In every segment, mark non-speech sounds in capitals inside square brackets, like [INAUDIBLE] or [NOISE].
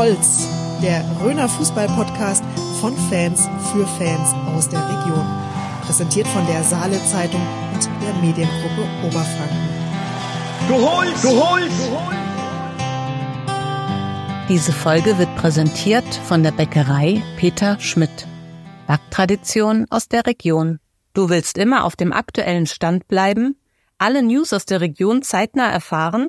Holz, der Röner Fußball-Podcast von Fans für Fans aus der Region. Präsentiert von der Saale Zeitung und der Mediengruppe Oberfranken. Du holst! Du holst! Du holst! Diese Folge wird präsentiert von der Bäckerei Peter Schmidt. Backtradition aus der Region. Du willst immer auf dem aktuellen Stand bleiben, alle News aus der Region zeitnah erfahren?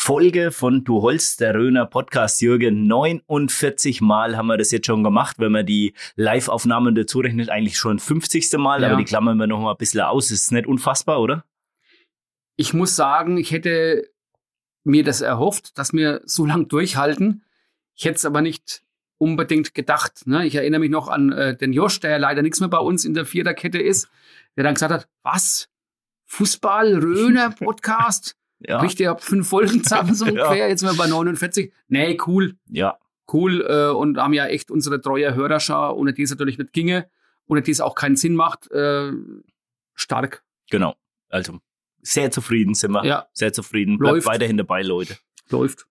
Folge von Du Holst, der Röner Podcast. Jürgen, 49 Mal haben wir das jetzt schon gemacht. Wenn man die Live-Aufnahmen dazu rechnet, eigentlich schon 50. Mal, ja. aber die klammern wir noch mal ein bisschen aus. Ist nicht unfassbar, oder? Ich muss sagen, ich hätte mir das erhofft, dass wir so lang durchhalten. Ich hätte es aber nicht unbedingt gedacht. Ne? Ich erinnere mich noch an äh, den Josh, der ja leider nichts mehr bei uns in der Viererkette ist, der dann gesagt hat, was? Fußball, Röner, Podcast? Ja. Richtig, ihr habt fünf Folgen [LAUGHS] zusammen so ungefähr. Ja. Jetzt sind wir bei 49. Nee, cool. Ja. Cool. Äh, und haben ja echt unsere treue Hörerschar, ohne die es natürlich nicht ginge, ohne die es auch keinen Sinn macht. Äh, stark. Genau. Also sehr zufrieden sind wir. Ja. Sehr zufrieden. Bleibt Läuft. weiterhin dabei, Leute. Läuft.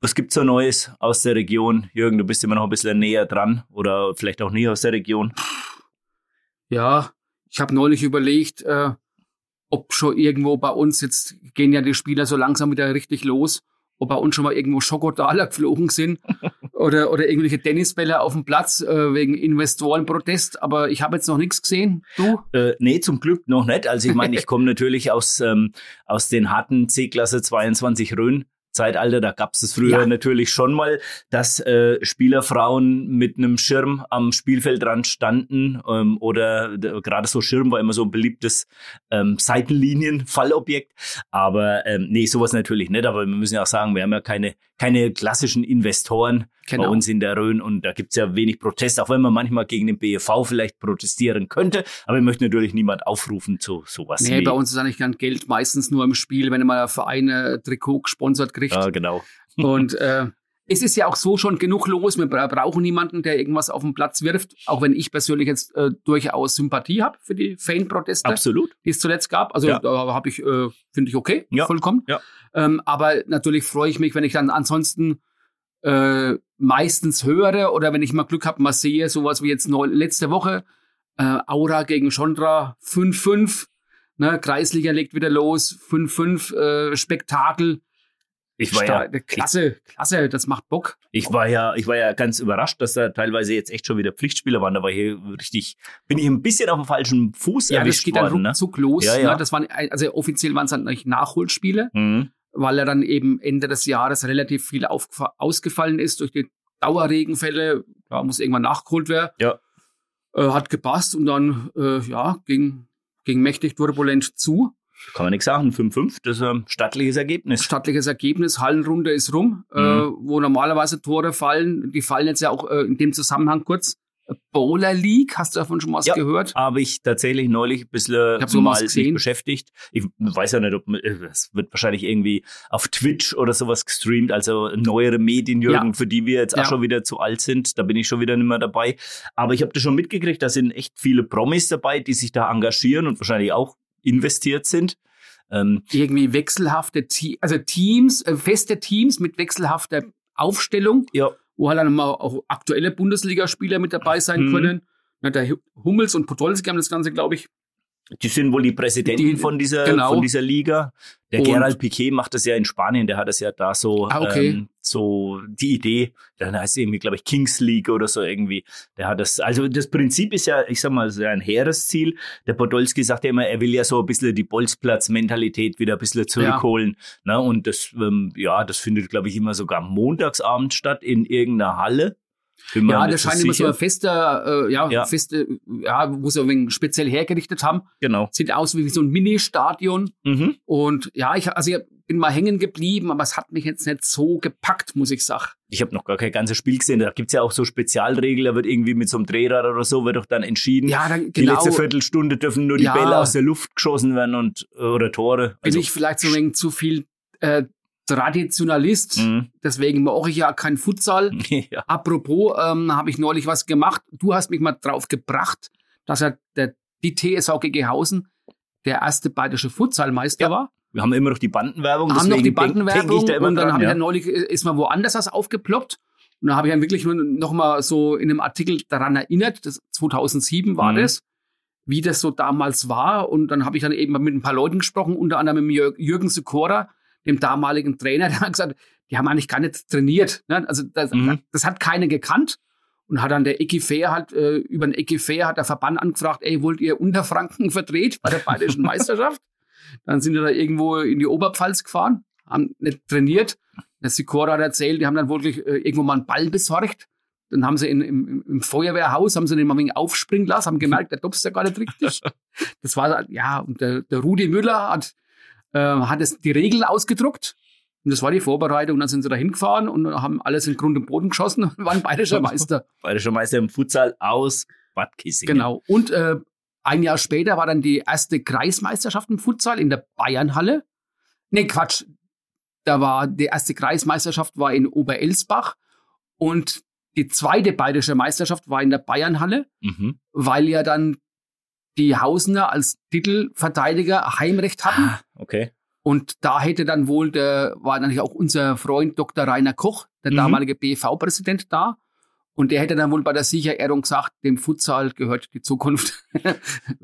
Was gibt's so Neues aus der Region? Jürgen, du bist immer noch ein bisschen näher dran oder vielleicht auch nie aus der Region. Ja, ich habe neulich überlegt, äh, ob schon irgendwo bei uns, jetzt gehen ja die Spieler so langsam wieder richtig los, ob bei uns schon mal irgendwo Schokodaler [LAUGHS] geflogen sind [LAUGHS] oder, oder irgendwelche Tennisbälle auf dem Platz äh, wegen Investorenprotest. Aber ich habe jetzt noch nichts gesehen. Du? Äh, nee, zum Glück noch nicht. Also ich meine, ich [LAUGHS] komme natürlich aus, ähm, aus den harten C-Klasse 22 Rhön Zeitalter, da gab es es früher ja. natürlich schon mal, dass äh, Spielerfrauen mit einem Schirm am Spielfeldrand standen ähm, oder gerade so Schirm war immer so ein beliebtes ähm, Seitenlinien-Fallobjekt. Aber ähm, nee, sowas natürlich nicht. Aber wir müssen ja auch sagen, wir haben ja keine, keine klassischen Investoren genau. bei uns in der Rhön und da gibt's ja wenig Protest, auch wenn man manchmal gegen den BEV vielleicht protestieren könnte. Aber ich möchte natürlich niemand aufrufen zu sowas. Nee, bei uns ist eigentlich kein Geld meistens nur im Spiel, wenn mal Vereine Trikot gesponsert kriegt. Ja, genau. Und äh, es ist ja auch so schon genug los. Wir brauchen niemanden, der irgendwas auf den Platz wirft. Auch wenn ich persönlich jetzt äh, durchaus Sympathie habe für die Fan-Proteste, Absolut. die es zuletzt gab. Also ja. da habe ich, äh, finde ich okay, ja. vollkommen. Ja. Ähm, aber natürlich freue ich mich, wenn ich dann ansonsten äh, meistens höre oder wenn ich mal Glück habe, mal sehe, sowas wie jetzt neu, letzte Woche, äh, Aura gegen Chondra 5-5, ne, Kreisliga legt wieder los, 5-5, äh, Spektakel. Ich war ja, klasse, klasse, das macht Bock. Ich war ja, ich war ja ganz überrascht, dass da teilweise jetzt echt schon wieder Pflichtspieler waren. Da war hier richtig, bin ich ein bisschen auf dem falschen Fuß ja, erwischt worden. Ja, das geht dann ruckzuck ne? los. Ja, ja. Ne? Das waren, also offiziell waren es dann nicht Nachholspiele. Mhm weil er dann eben Ende des Jahres relativ viel ausgefallen ist durch die Dauerregenfälle. Da muss irgendwann nachgeholt werden. Ja. Äh, hat gepasst und dann äh, ja, ging, ging mächtig turbulent zu. Kann man nichts sagen. 5-5, das ist ein stattliches Ergebnis. Stattliches Ergebnis, Hallenrunde ist rum, äh, mhm. äh, wo normalerweise Tore fallen. Die fallen jetzt ja auch äh, in dem Zusammenhang kurz Bowler League, hast du davon schon was ja, gehört? habe ich tatsächlich neulich ein bisschen ich mal gesehen. beschäftigt. Ich weiß ja nicht, ob es wird wahrscheinlich irgendwie auf Twitch oder sowas gestreamt, also neuere Medien, Jürgen, ja. für die wir jetzt ja. auch schon wieder zu alt sind. Da bin ich schon wieder nicht mehr dabei. Aber ich habe das schon mitgekriegt, da sind echt viele Promis dabei, die sich da engagieren und wahrscheinlich auch investiert sind. Ähm, irgendwie wechselhafte, Te also Teams, äh, feste Teams mit wechselhafter Aufstellung. Ja wo halt dann mal auch aktuelle Bundesligaspieler mit dabei sein mhm. können. Ja, der Hummels und Podolski haben das Ganze, glaube ich, die sind wohl die Präsidenten die, von dieser genau. von dieser Liga. Der und, Gerald Piquet macht das ja in Spanien, der hat das ja da so ah, okay. ähm, so die Idee, dann heißt es irgendwie glaube ich Kings League oder so irgendwie. Der hat das also das Prinzip ist ja, ich sag mal, so ein hehres Ziel. Der Podolski sagt ja immer, er will ja so ein bisschen die Bolzplatz Mentalität wieder ein bisschen zurückholen, ja. ne? Und das ähm, ja, das findet glaube ich immer sogar montagsabend statt in irgendeiner Halle ja, das scheint immer so ein fester, äh, ja, ja, feste, ja, wo sie ein wenig speziell hergerichtet haben. Genau. Sieht aus wie so ein Mini-Stadion. Mhm. Und ja, ich, also bin mal hängen geblieben, aber es hat mich jetzt nicht so gepackt, muss ich sagen. Ich habe noch gar kein ganzes Spiel gesehen. Da gibt's ja auch so Spezialregeln, da wird irgendwie mit so einem Drehrad oder so, wird doch dann entschieden. Ja, dann, Die genau. letzte Viertelstunde dürfen nur die Ja. Bälle aus der Luft geschossen werden und oder Tore. bin ich vielleicht so ein wenig zu viel äh, Traditionalist. Mhm. Deswegen mache ich ja kein Futsal. [LAUGHS] ja. Apropos, ähm, habe ich neulich was gemacht. Du hast mich mal drauf gebracht, dass er der, die TSV GG Hausen der erste bayerische Futsalmeister Ja, war. Wir haben immer noch die Bandenwerbung. haben noch die deswegen denk- denk Bandenwerbung da und dann dran, habe ich ja. dann neulich, äh, ist mal woanders was aufgeploppt. Und da habe ich dann wirklich nur noch mal so in einem Artikel daran erinnert, das 2007 war Mhm. das, wie das so damals war. Und dann habe ich dann eben mit ein paar Leuten gesprochen, unter anderem mit Jür- Jürgen Sikora, dem damaligen Trainer, der hat gesagt, die haben eigentlich gar nicht trainiert. Ne? Also das, Mhm. das hat keiner gekannt. Und hat dann der Ecki Fair halt, äh, über den Ecki Fair hat der Verband angefragt, ey, wollt ihr Unterfranken verdreht bei der bayerischen [LAUGHS] Meisterschaft? Dann sind wir da irgendwo in die Oberpfalz gefahren, haben nicht trainiert. Der Sikora hat erzählt, die haben dann wirklich äh, irgendwo mal einen Ball besorgt. Dann haben sie in, im, im Feuerwehrhaus, haben sie den mal ein wenig aufspringen lassen, haben gemerkt, der topst ja gar nicht richtig. [LAUGHS] Das war, ja, und der, der Rudi Müller hat, äh, hat es, die Regeln ausgedruckt. Und das war die Vorbereitung. Und dann sind sie da hingefahren und haben alles in Grund und Boden geschossen und [LAUGHS] waren bayerischer Meister. Bayerischer Meister im Futsal aus Bad Kissingen. Genau. Und äh, ein Jahr später war dann die erste Kreismeisterschaft im Futsal in der Bayernhalle. Nee, Quatsch. Da war die erste Kreismeisterschaft war in Oberelsbach und die zweite bayerische Meisterschaft war in der Bayernhalle, Mhm. weil ja dann die Hausener als Titelverteidiger Heimrecht hatten. Ah, okay. Und da hätte dann wohl der, war natürlich auch unser Freund Dr. Rainer Koch, der Mhm. damalige BV-Präsident da. Und der hätte dann wohl bei der Siegerehrung gesagt, dem Futsal gehört die Zukunft. [LAUGHS]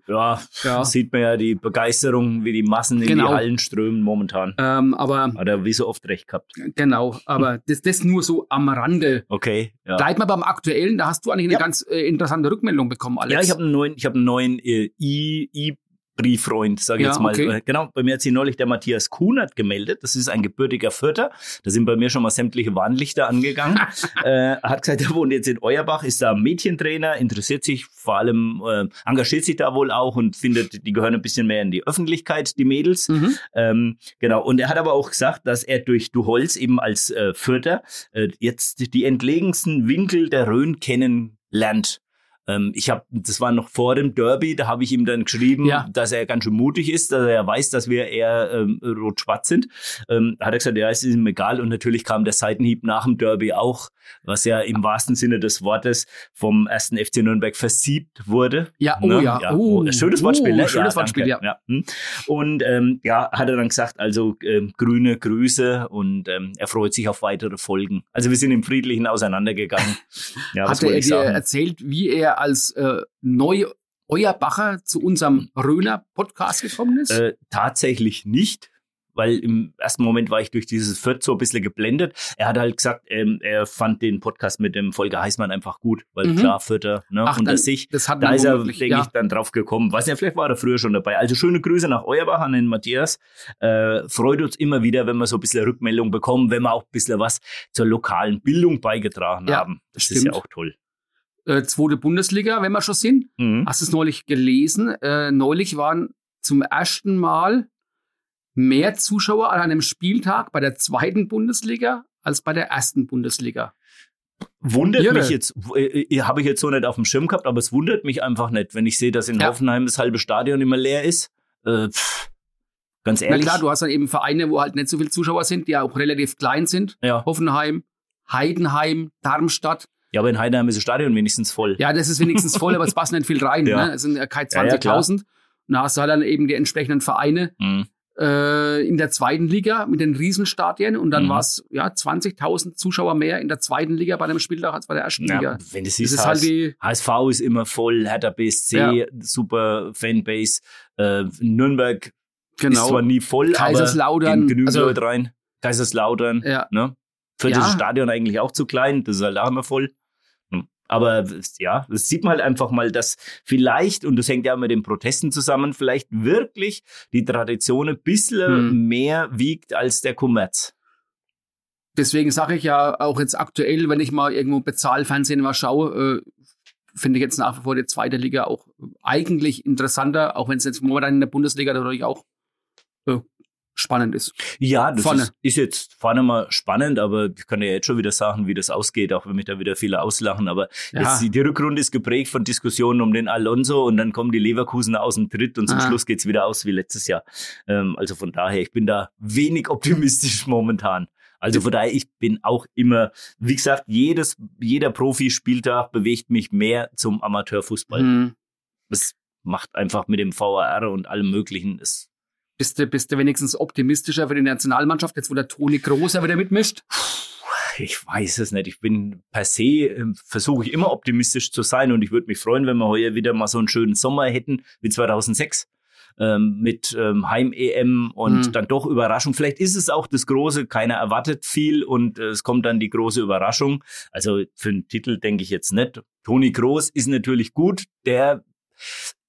Ja, Ja. sieht man ja die Begeisterung, wie die Massen in Genau. die Hallen strömen momentan. ähm, aber Hat er wie so oft recht gehabt. genau, aber das, das nur so am Rande. Okay, ja. Bleibt mal beim Aktuellen, da hast du eigentlich eine Ja. ganz äh, interessante Rückmeldung bekommen, Alex. Ja, ich habe einen neuen, ich habe einen neuen äh, I, I Brieffreund, sage ich Ja, jetzt mal. okay. Äh, Genau, bei mir hat sich neulich der Matthias Kunert gemeldet. Das ist ein gebürtiger Vierter. Da sind bei mir schon mal sämtliche Warnlichter angegangen. [LAUGHS] äh, hat gesagt, er wohnt jetzt in Euerbach, ist da Mädchentrainer, interessiert sich vor allem, äh, engagiert sich da wohl auch und findet, die gehören ein bisschen mehr in die Öffentlichkeit, die Mädels. Mhm. Ähm, genau. Und er hat aber auch gesagt, dass er durch Du Holz eben als äh, Vierter äh, jetzt die entlegensten Winkel der Rhön kennenlernt. Ähm, ich habe, das war noch vor dem Derby, da habe ich ihm dann geschrieben, Ja. dass er ganz schön mutig ist, dass er weiß, dass wir eher ähm, rot-schwarz sind. Ähm, hat er gesagt, ja, es ist ihm egal. Und natürlich kam der Seitenhieb nach dem Derby auch, was ja im wahrsten Sinne des Wortes vom ersten FC Nürnberg versiebt wurde. Ja, oh Ne? ja. Oh, schönes oh, Wortspiel, ne? schönes ja, Wortspiel, danke. ja. hm. Und ähm, ja, hat er dann gesagt, also ähm, grüne Grüße und ähm, er freut sich auf weitere Folgen. Also wir sind im Friedlichen auseinandergegangen. [LAUGHS] Ja, Hatte er dir sagen? erzählt, wie er als äh, neu Euerbacher zu unserem Röner Podcast gekommen ist? Äh, tatsächlich nicht, weil im ersten Moment war ich durch dieses Viert so ein bisschen geblendet. Er hat halt gesagt, ähm, er fand den Podcast mit dem Volker Heißmann einfach gut, weil Mhm. klar, Vierter ne, Ach, unter dann- sich. das hat Da ist er, denke ja. ich, dann drauf gekommen. Weiß nicht, vielleicht war er früher schon dabei. Also schöne Grüße nach Euerbach an den Matthias. Äh, freut uns immer wieder, wenn wir so ein bisschen Rückmeldung bekommen, wenn wir auch ein bisschen was zur lokalen Bildung beigetragen Ja, haben. Das ist stimmt. ja auch toll. Äh, zweite Bundesliga, wenn wir schon sind. Mhm. Hast du es neulich gelesen? Äh, neulich waren zum ersten Mal mehr Zuschauer an einem Spieltag bei der zweiten Bundesliga als bei der ersten Bundesliga. Wundert Irre. mich jetzt, äh, äh, habe ich jetzt so nicht auf dem Schirm gehabt, aber es wundert mich einfach nicht, wenn ich sehe, dass in Ja. Hoffenheim das halbe Stadion immer leer ist. Äh, pff, ganz Na ehrlich. klar, du hast dann eben Vereine, wo halt nicht so viele Zuschauer sind, die auch relativ klein sind. ja. Hoffenheim, Heidenheim, Darmstadt. Ja, aber in Heidenheim ist das Stadion wenigstens voll. Ja, das ist wenigstens voll, aber es passt nicht viel rein. [LAUGHS] Ja. Ne? Es sind ja keine Ja, ja, klar. 20.000. Und da hast du halt dann eben die entsprechenden Vereine Mhm. äh, in der zweiten Liga mit den Riesenstadien und dann Mhm. war es ja 20.000 Zuschauer mehr in der zweiten Liga bei einem Spieltag als bei der ersten Ja, Liga. wenn Das siehst, ist halt die, HSV ist immer voll, Hertha BSC, Ja. super Fanbase, äh, Nürnberg ist genau. zwar nie voll, Kaiserslautern, aber genügend also- Leute rein. Kaiserslautern, Ja. ne? Für Ja. das Stadion eigentlich auch zu klein, das ist halt auch immer voll. Aber ja, das sieht man halt einfach mal, dass vielleicht, und das hängt ja auch mit den Protesten zusammen, vielleicht wirklich die Tradition ein bisschen Hm. mehr wiegt als der Kommerz. Deswegen sage ich ja auch jetzt aktuell, wenn ich mal irgendwo Bezahlfernsehen mal schaue, äh, finde ich jetzt nach wie vor die zweite Liga auch eigentlich interessanter, auch wenn es jetzt momentan in der Bundesliga natürlich auch spannend ist. Ja, das Vorne. Ist, ist jetzt vorne mal spannend, aber ich kann ja jetzt schon wieder sagen, wie das ausgeht, auch wenn mich da wieder viele auslachen. Aber Ja. jetzt, die Rückrunde ist geprägt von Diskussionen um den Alonso und dann kommen die Leverkusener aus dem Tritt und zum Ah. Schluss geht's wieder aus wie letztes Jahr. Ähm, also von daher, ich bin da wenig optimistisch [LAUGHS] momentan. Also von daher, ich bin auch immer, wie gesagt, jedes, jeder Profispieltag bewegt mich mehr zum Amateurfußball. Hm. Das macht einfach mit dem VAR und allem Möglichen. Es Bist du, bist du wenigstens optimistischer für die Nationalmannschaft, jetzt wo der Toni Großer wieder mitmischt? Ich weiß es nicht. Ich bin per se, ähm, versuche ich immer optimistisch zu sein und ich würde mich freuen, wenn wir heuer wieder mal so einen schönen Sommer hätten wie 2006 ähm, mit ähm, Heim-EM und Mhm. dann doch Überraschung. Vielleicht ist es auch das Große, keiner erwartet viel und äh, es kommt dann die große Überraschung. Also für einen Titel denke ich jetzt nicht. Toni Groß ist natürlich gut, der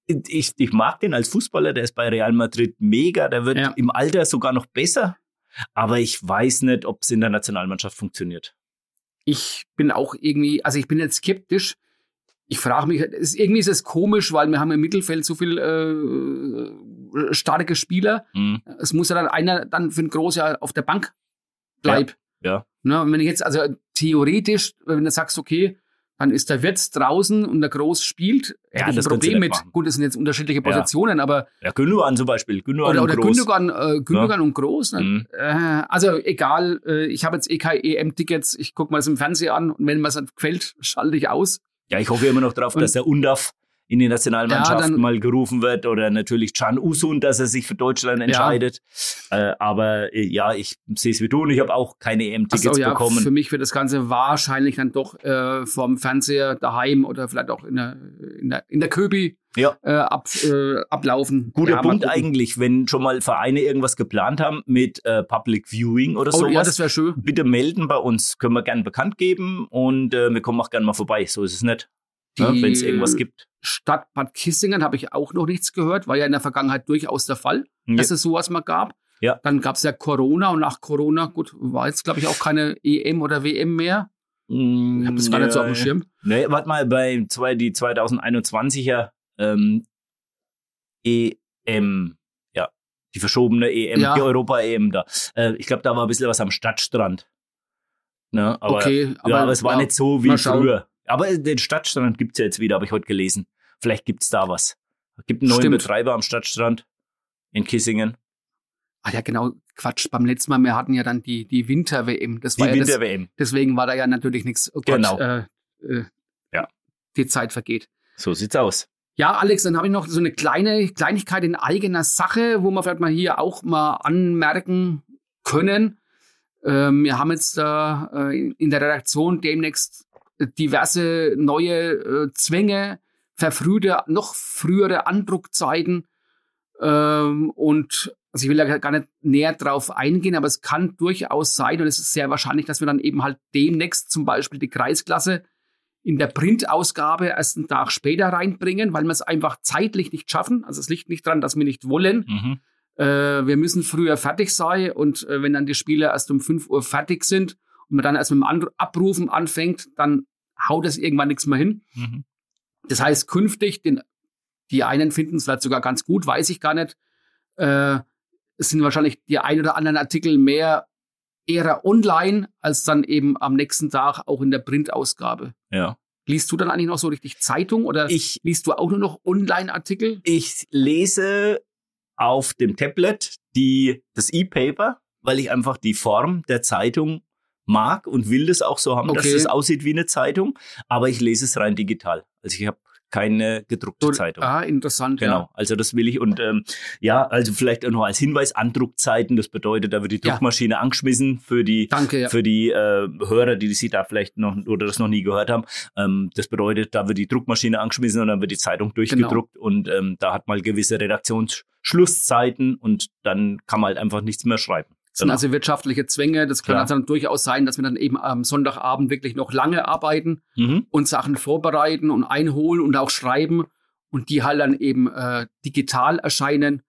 ich, ich mag den als Fußballer, der ist bei Real Madrid mega, der wird Ja. im Alter sogar noch besser. Aber ich weiß nicht, ob es in der Nationalmannschaft funktioniert. Ich bin auch irgendwie, also ich bin jetzt skeptisch. Ich frage mich, es, irgendwie ist es komisch, weil wir haben im Mittelfeld so viel äh, starke Spieler. Hm. Es muss ja dann einer dann für ein Großjahr auf der Bank bleiben. Ja. Ne, und wenn ich jetzt, also theoretisch, wenn du sagst, okay, dann ist der Wirtz draußen und der Groß spielt, Ja, hätte ich ein das du Problem mit. machen. Gut, das sind jetzt unterschiedliche Ja. Positionen, aber Ja, Gündogan zum Beispiel. Gündogan oder, und oder Groß. Gündogan, äh, Gündogan und Groß. Ne? Mhm. Äh, also egal, äh, ich habe jetzt eh keine EM-Tickets, ich gucke mal das im Fernsehen an und wenn mir es gefällt, schalte ich aus. Ja, ich hoffe immer noch darauf, Und- dass der Undaf in die Nationalmannschaft Ja, dann- mal gerufen wird oder natürlich Can Usun, dass er sich für Deutschland entscheidet. Äh, aber äh, ja, ich sehe es wie du und ich habe auch keine EM-Tickets so, ja, bekommen. für mich wird das Ganze wahrscheinlich dann doch äh, vom Fernseher daheim oder vielleicht auch in der, in der, in der Köbi Ja. äh, ab, äh, ablaufen. Guter ja, Punkt eigentlich, wenn schon mal Vereine irgendwas geplant haben mit äh, Public Viewing oder Oh, sowas. ja, das wäre schön. bitte melden bei uns, können wir gern bekannt geben und äh, wir kommen auch gern mal vorbei. So ist es nicht. Ja, wenn es irgendwas gibt. Stadt Bad Kissingen habe ich auch noch nichts gehört, war ja in der Vergangenheit durchaus der Fall, Ja. dass es sowas mal gab. Ja. Dann gab es ja Corona und nach Corona, gut, war jetzt glaube ich auch keine EM oder WM mehr. Ich habe das gar nicht so auf dem Schirm. Nee, warte mal, bei zwei, die 2021er ähm, EM, ja, die verschobene EM, Ja. die Europa-EM da. Äh, ich glaube, da war ein bisschen was am Stadtstrand. Ne, aber, okay, ja, aber es war nicht so wie früher. Aber den Stadtstrand gibt's ja jetzt wieder, habe ich heute gelesen. Vielleicht gibt's da was. Es gibt einen neuen Stimmt. Betreiber am Stadtstrand in Kissingen. Ah ja, genau, Quatsch. Beim letzten Mal, wir hatten ja dann die, die Winter-WM. Das Die war ja Winter-WM. deswegen war da ja natürlich nichts. Oh Gott, Genau. Äh, äh, Ja. Die Zeit vergeht. So sieht's aus. Ja, Alex, dann habe ich noch so eine kleine Kleinigkeit in eigener Sache, wo wir vielleicht mal hier auch mal anmerken können. Ähm, wir haben jetzt äh, in der Redaktion demnächst diverse neue äh, Zwänge, verfrühte, noch frühere Andruckzeiten. Ähm, und also ich will da gar nicht näher drauf eingehen, aber es kann durchaus sein und es ist sehr wahrscheinlich, dass wir dann eben halt demnächst zum Beispiel die Kreisklasse in der Printausgabe erst einen Tag später reinbringen, weil wir es einfach zeitlich nicht schaffen. Also es liegt nicht dran, dass wir nicht wollen. Mhm. Äh, wir müssen früher fertig sein und äh, wenn dann die Spieler erst um 5 Uhr fertig sind und man dann erst mit dem An Abrufen anfängt, dann haut es irgendwann nichts mehr hin. Mhm. Das heißt, künftig, den, die einen finden es vielleicht sogar ganz gut, weiß ich gar nicht. Äh, es sind wahrscheinlich die ein oder anderen Artikel mehr eher online, als dann eben am nächsten Tag auch in der Printausgabe. Ja. Liest du dann eigentlich noch so richtig Zeitung oder Ich liest du auch nur noch Online-Artikel? Ich lese auf dem Tablet die, das E-Paper, weil ich einfach die Form der Zeitung mag und will das auch so haben, dass Okay. es aussieht wie eine Zeitung, aber ich lese es rein digital. Also ich habe keine gedruckte Zeitung. Ah, interessant. Genau, Ja. also das will ich und ähm, ja, also vielleicht auch noch als Hinweis, Andruckzeiten, das bedeutet, da wird die Ja. Druckmaschine angeschmissen für die Danke, ja. für die äh, Hörer, die sie da vielleicht noch oder das noch nie gehört haben. Ähm, das bedeutet, da wird die Druckmaschine angeschmissen und dann wird die Zeitung Genau. durchgedruckt und ähm, da hat mal gewisse Redaktionsschlusszeiten und dann kann man halt einfach nichts mehr schreiben. Das sind Genau. also wirtschaftliche Zwänge. Das kann Klar. also dann durchaus sein, dass wir dann eben am Sonntagabend wirklich noch lange arbeiten Mhm. und Sachen vorbereiten und einholen und auch schreiben und die halt dann eben äh, digital erscheinen,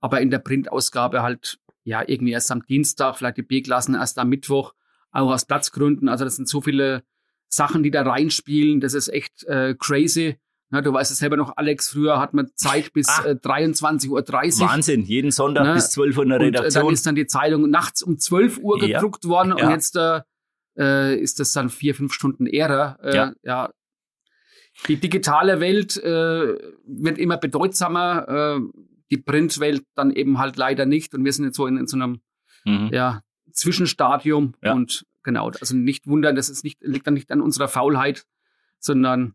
aber in der Printausgabe halt ja irgendwie erst am Dienstag, vielleicht die B-Klassen erst am Mittwoch, auch aus Platzgründen. Also das sind so viele Sachen, die da reinspielen. Das ist echt äh, crazy. Ja, du weißt es selber noch, Alex, früher hat man Zeit bis Ah. äh, 23.30 Uhr. Wahnsinn, jeden Sonntag Ne? bis 12 Uhr in der Und äh, Redaktion. dann ist dann die Zeitung nachts um 12 Uhr Ja. gedruckt worden Ja. und jetzt äh, äh, ist das dann vier, fünf Stunden Ära. Äh, Ja. ja. Die digitale Welt äh, wird immer bedeutsamer, die Printwelt dann eben halt leider nicht. Und wir sind jetzt so in, in so einem mhm. ja, Zwischenstadium Ja. und genau, also nicht wundern, das ist nicht, liegt dann nicht an unserer Faulheit, sondern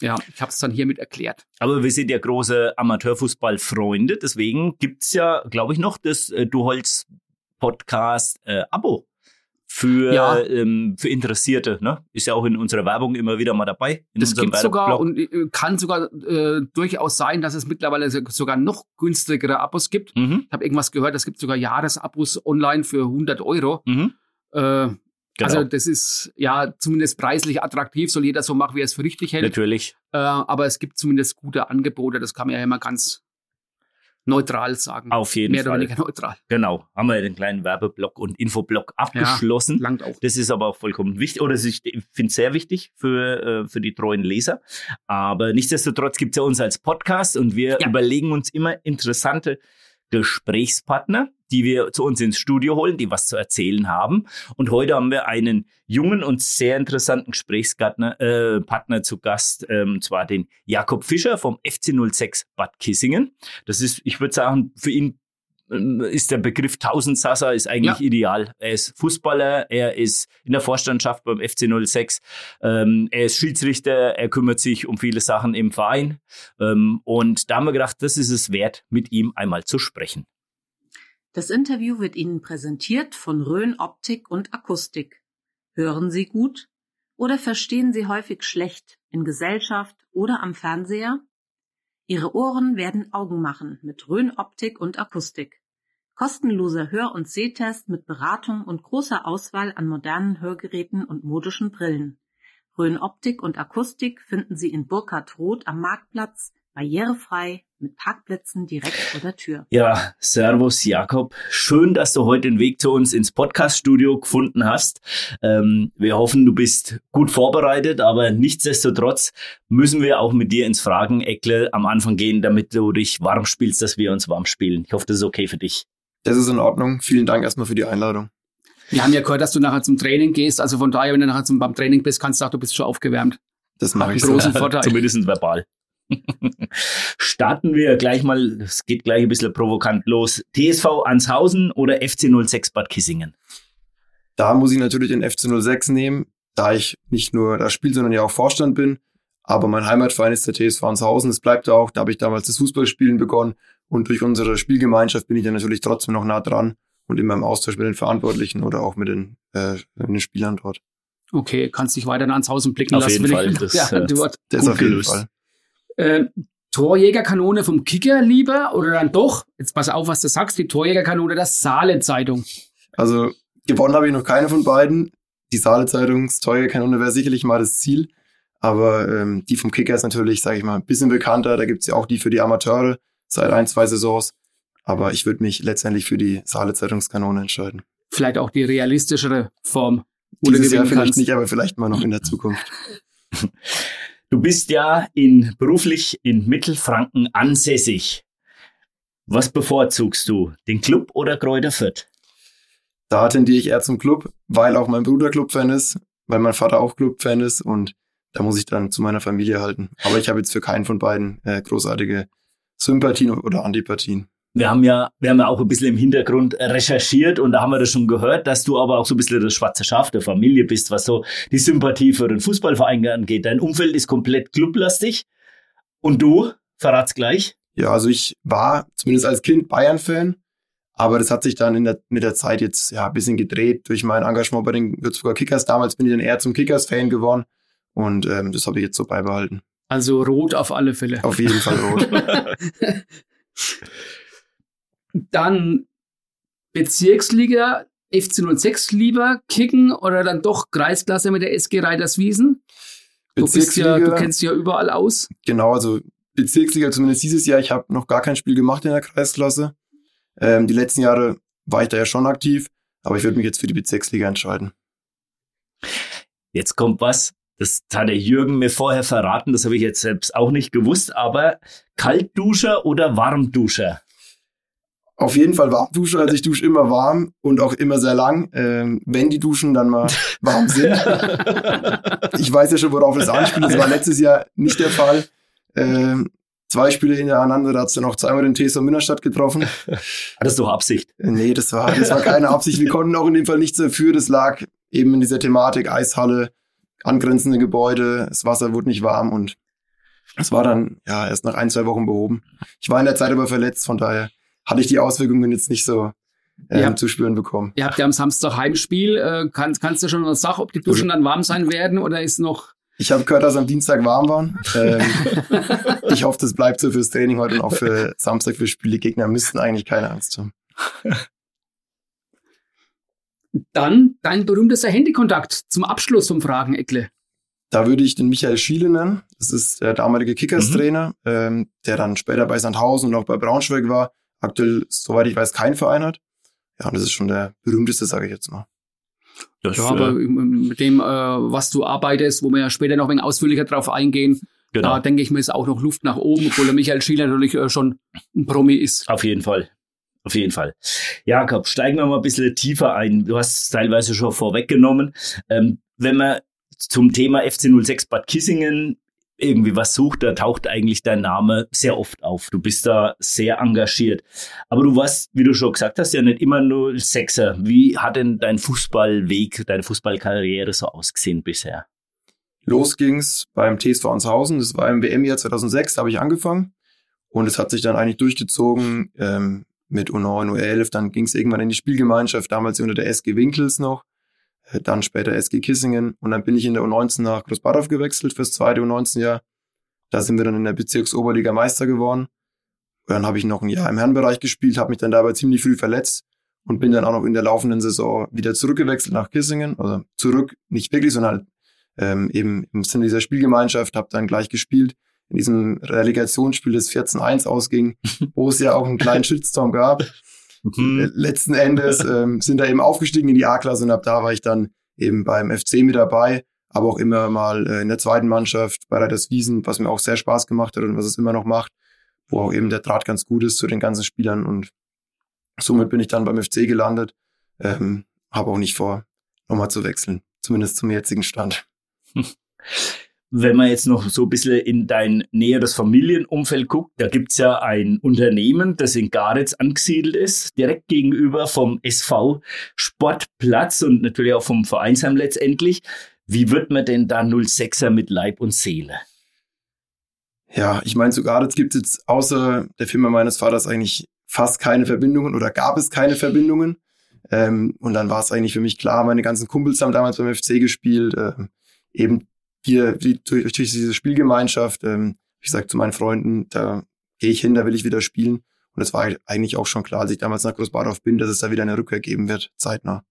ja, ich habe es dann hiermit erklärt. Aber wir sind ja große Amateurfußballfreunde, deswegen gibt's ja, glaube ich, noch das äh, Du Holz Podcast äh, Abo für, Ja. ähm, für Interessierte. Ne? Ist ja auch in unserer Werbung immer wieder mal dabei. Das gibt sogar und äh, kann sogar äh, durchaus sein, dass es mittlerweile so- sogar noch günstigere Abos gibt. Mhm, Ich habe irgendwas gehört, es gibt sogar Jahresabos online für 100 Euro. mhm, Äh, genau. Also das ist ja zumindest preislich attraktiv, soll jeder so machen, wie er es für richtig hält. Natürlich. Äh, aber es gibt zumindest gute Angebote, das kann man ja immer ganz neutral sagen. Auf jeden Mehr oder Fall. weniger neutral. Genau. Haben wir den kleinen Werbeblock und Infoblock abgeschlossen. Langt auch. Das ist aber auch vollkommen wichtig, oder ich finde es sehr wichtig für, äh, für die treuen Leser. Aber nichtsdestotrotz gibt es ja uns als Podcast und wir Ja. überlegen uns immer interessante Gesprächspartner, die wir zu uns ins Studio holen, die was zu erzählen haben. Und heute haben wir einen jungen und sehr interessanten Gesprächspartner äh, Partner zu Gast, ähm, zwar den Jakob Fischer vom FC 06 Bad Kissingen. Das ist, ich würde sagen, für ihn ähm, ist der Begriff Tausendsasser ist eigentlich Ja. ideal. Er ist Fußballer, er ist in der Vorstandschaft beim FC 06, ähm, er ist Schiedsrichter, er kümmert sich um viele Sachen im Verein. Ähm, und da haben wir gedacht, das ist es wert, mit ihm einmal zu sprechen. Das Interview wird Ihnen präsentiert von Rhön Optik und Akustik. Hören Sie gut oder verstehen Sie häufig schlecht in Gesellschaft oder am Fernseher? Ihre Ohren werden Augen machen mit Rhön Optik und Akustik. Kostenloser Hör- und Sehtest mit Beratung und großer Auswahl an modernen Hörgeräten und modischen Brillen. Rhön Optik und Akustik finden Sie in Burkhard Roth am Marktplatz, barrierefrei, mit Parkplätzen direkt vor der Tür. Ja, Servus Jakob. Schön, dass du heute den Weg zu uns ins Podcast-Studio gefunden hast. Ähm, wir hoffen, du bist gut vorbereitet, aber nichtsdestotrotz müssen wir auch mit dir ins Fragen-Eckle am Anfang gehen, damit du dich warm spielst, dass wir uns warm spielen. Ich hoffe, das ist okay für dich. Das ist in Ordnung. Vielen Dank erstmal für die Einladung. Wir haben ja gehört, dass du nachher zum Training gehst. Also von daher, wenn du nachher zum, beim Training bist, kannst du sagen, du bist schon aufgewärmt. Das mache ich Großen so. Großen Vorteil. Zumindest verbal. Starten wir gleich mal, es geht gleich ein bisschen provokant los. TSV Anshausen oder FC 06 Bad Kissingen? Da muss ich natürlich den FC 06 nehmen, da ich nicht nur da spiele, sondern ja auch Vorstand bin. Aber mein Heimatverein ist der TSV Anshausen. Das bleibt auch. Da habe ich damals das Fußballspielen begonnen. Und durch unsere Spielgemeinschaft bin ich dann natürlich trotzdem noch nah dran und immer im Austausch mit den Verantwortlichen oder auch mit den, äh, mit den Spielern dort. Okay, kannst dich weiter ans Hausen blicken Auf lassen. jeden will ich- Fall, [LAUGHS] das, ja, äh. Das Gut auf jeden gelöst. Fall. Äh, Torjägerkanone vom Kicker lieber oder dann doch, jetzt pass auf, was du sagst, die Torjägerkanone der Saale-Zeitung. Also gewonnen habe ich noch keine von beiden. Die Saale Zeitungsteuerkanone wäre sicherlich mal das Ziel. Aber ähm, die vom Kicker ist natürlich, sage ich mal, ein bisschen bekannter. Da gibt's ja auch die für die Amateure seit ein, zwei Saisons. Aber ich würde mich letztendlich für die Saale Zeitungskanone entscheiden. Vielleicht auch die realistischere Form. Dieses Jahr vielleicht kannst. nicht, aber vielleicht mal noch in der Zukunft. [LAUGHS] Du bist ja in, beruflich in Mittelfranken ansässig. Was bevorzugst du? Den Club oder Kräuter Fürth? Da tendiere ich eher zum Club, weil auch mein Bruder Clubfan ist, weil mein Vater auch Clubfan ist und da muss ich dann zu meiner Familie halten. Aber ich habe jetzt für keinen von beiden äh, großartige Sympathien oder Antipathien. Wir haben ja, wir haben ja auch ein bisschen im Hintergrund recherchiert und da haben wir das schon gehört, dass du aber auch so ein bisschen das schwarze Schaf der Familie bist, was so die Sympathie für den Fußballverein angeht. Dein Umfeld ist komplett clublastig. Und du, verrat's gleich. Ja, also ich war zumindest als Kind Bayern-Fan, aber das hat sich dann in der, mit der Zeit jetzt ja ein bisschen gedreht durch mein Engagement bei den Würzburger Kickers. Damals bin ich dann eher zum Kickers-Fan geworden und ähm, das habe ich jetzt so beibehalten. Also rot auf alle Fälle. Auf jeden Fall rot. [LAUGHS] [LAUGHS] Dann Bezirksliga, FC 06 lieber kicken oder dann doch Kreisklasse mit der SG Reiterswiesen? Du, bist ja, du kennst ja überall aus. Genau, also Bezirksliga zumindest dieses Jahr. Ich habe noch gar kein Spiel gemacht in der Kreisklasse. Ähm, die letzten Jahre war ich da ja schon aktiv, aber ich würde mich jetzt für die Bezirksliga entscheiden. Jetzt kommt was, Das hat der Jürgen mir vorher verraten, das habe ich jetzt selbst auch nicht gewusst, aber Kaltduscher oder Warmduscher? Auf jeden Fall Warmduscher, also ich dusche immer warm und auch immer sehr lang, ähm, wenn die Duschen dann mal warm sind. [LAUGHS] ich weiß ja schon, worauf es anspielt, das war letztes Jahr nicht der Fall. Ähm, zwei Spiele hintereinander, da es dann auch zweimal den TSV Münnerstadt getroffen. Hattest du Absicht? Äh, nee, das war, das war keine Absicht. Wir konnten auch in dem Fall nichts dafür. Das lag eben in dieser Thematik Eishalle, angrenzende Gebäude, das Wasser wurde nicht warm und es war dann ja erst nach ein, zwei Wochen behoben. Ich war in der Zeit aber verletzt, von daher hatte ich die Auswirkungen jetzt nicht so ähm, habt, zu spüren bekommen. Ihr habt ja am Samstag Heimspiel. Äh, kannst, kannst du schon was sagen, ob die Duschen dann warm sein werden oder ist noch ich habe gehört, dass am Dienstag warm waren. Ähm, [LAUGHS] ich hoffe, das bleibt so fürs Training heute und auch für Samstag für Spiele. Gegner müssten eigentlich keine Angst haben. Dann dein berühmtester Handykontakt zum Abschluss vom Fragen-Eckle. Da würde ich den Michael Schiele nennen. Das ist der damalige Kickers-Trainer, mhm. ähm, der dann später bei Sandhausen und auch bei Braunschweig war. Aktuell, soweit ich weiß, kein Verein hat. Ja, und das ist schon der berühmteste, sage ich jetzt mal. Das, ja, aber äh, mit dem, äh, was du arbeitest, wo wir ja später noch ein wenig ausführlicher drauf eingehen, genau. da denke ich mir, ist auch noch Luft nach oben, obwohl der Michael Schieler natürlich äh, schon ein Promi ist. Auf jeden Fall. Auf jeden Fall. Jakob, steigen wir mal ein bisschen tiefer ein. Du hast es teilweise schon vorweggenommen. Ähm, wenn man zum Thema FC 06 Bad Kissingen irgendwie was sucht, da taucht eigentlich dein Name sehr oft auf. Du bist da sehr engagiert. Aber du warst, wie du schon gesagt hast, ja nicht immer nur Sechser. Wie hat denn dein Fußballweg, deine Fußballkarriere so ausgesehen bisher? Los ging's beim TSV Anshausen. Das war im WM-Jahr 2006, habe ich angefangen. Und es hat sich dann eigentlich durchgezogen ähm, mit U9, U11. Dann ging's irgendwann in die Spielgemeinschaft, damals unter der SG Winkels noch. Dann später SG Kissingen und dann bin ich in der U19 nach Großbadorf gewechselt fürs zweite U19-Jahr. Da sind wir dann in der Bezirksoberliga Meister geworden. Und dann habe ich noch ein Jahr im Herrenbereich gespielt, habe mich dann dabei ziemlich früh verletzt und bin dann auch noch in der laufenden Saison wieder zurückgewechselt nach Kissingen. Also zurück, nicht wirklich, sondern halt, ähm, eben im Sinne dieser Spielgemeinschaft, habe dann gleich gespielt in diesem Relegationsspiel, das 14-1 ausging, wo es ja auch einen kleinen [LAUGHS] Shitstorm gab. Mhm. Letzten Endes [LAUGHS] ähm, sind da eben aufgestiegen in die A-Klasse und ab da war ich dann eben beim FC mit dabei, aber auch immer mal äh, in der zweiten Mannschaft bei Reiters Wiesen, was mir auch sehr Spaß gemacht hat und was es immer noch macht, wo auch eben der Draht ganz gut ist zu den ganzen Spielern und somit bin ich dann beim FC gelandet, ähm, habe auch nicht vor, nochmal zu wechseln, zumindest zum jetzigen Stand. [LAUGHS] wenn man jetzt noch so ein bisschen in dein näheres Familienumfeld guckt, da gibt's ja ein Unternehmen, das in Garitz angesiedelt ist, direkt gegenüber vom SV Sportplatz und natürlich auch vom Vereinsheim letztendlich. Wie wird man denn da 06er mit Leib und Seele? Ja, ich meine, zu Garitz gibt es jetzt außer der Firma meines Vaters eigentlich fast keine Verbindungen oder gab es keine Verbindungen. Ähm, und dann war es eigentlich für mich klar, meine ganzen Kumpels haben damals beim FC gespielt. Äh, eben wir, die, durch, durch diese Spielgemeinschaft, ähm, ich sage zu meinen Freunden, da gehe ich hin, da will ich wieder spielen. Und es war eigentlich auch schon klar, als ich damals nach Großbadorf bin, dass es da wieder eine Rückkehr geben wird, zeitnah.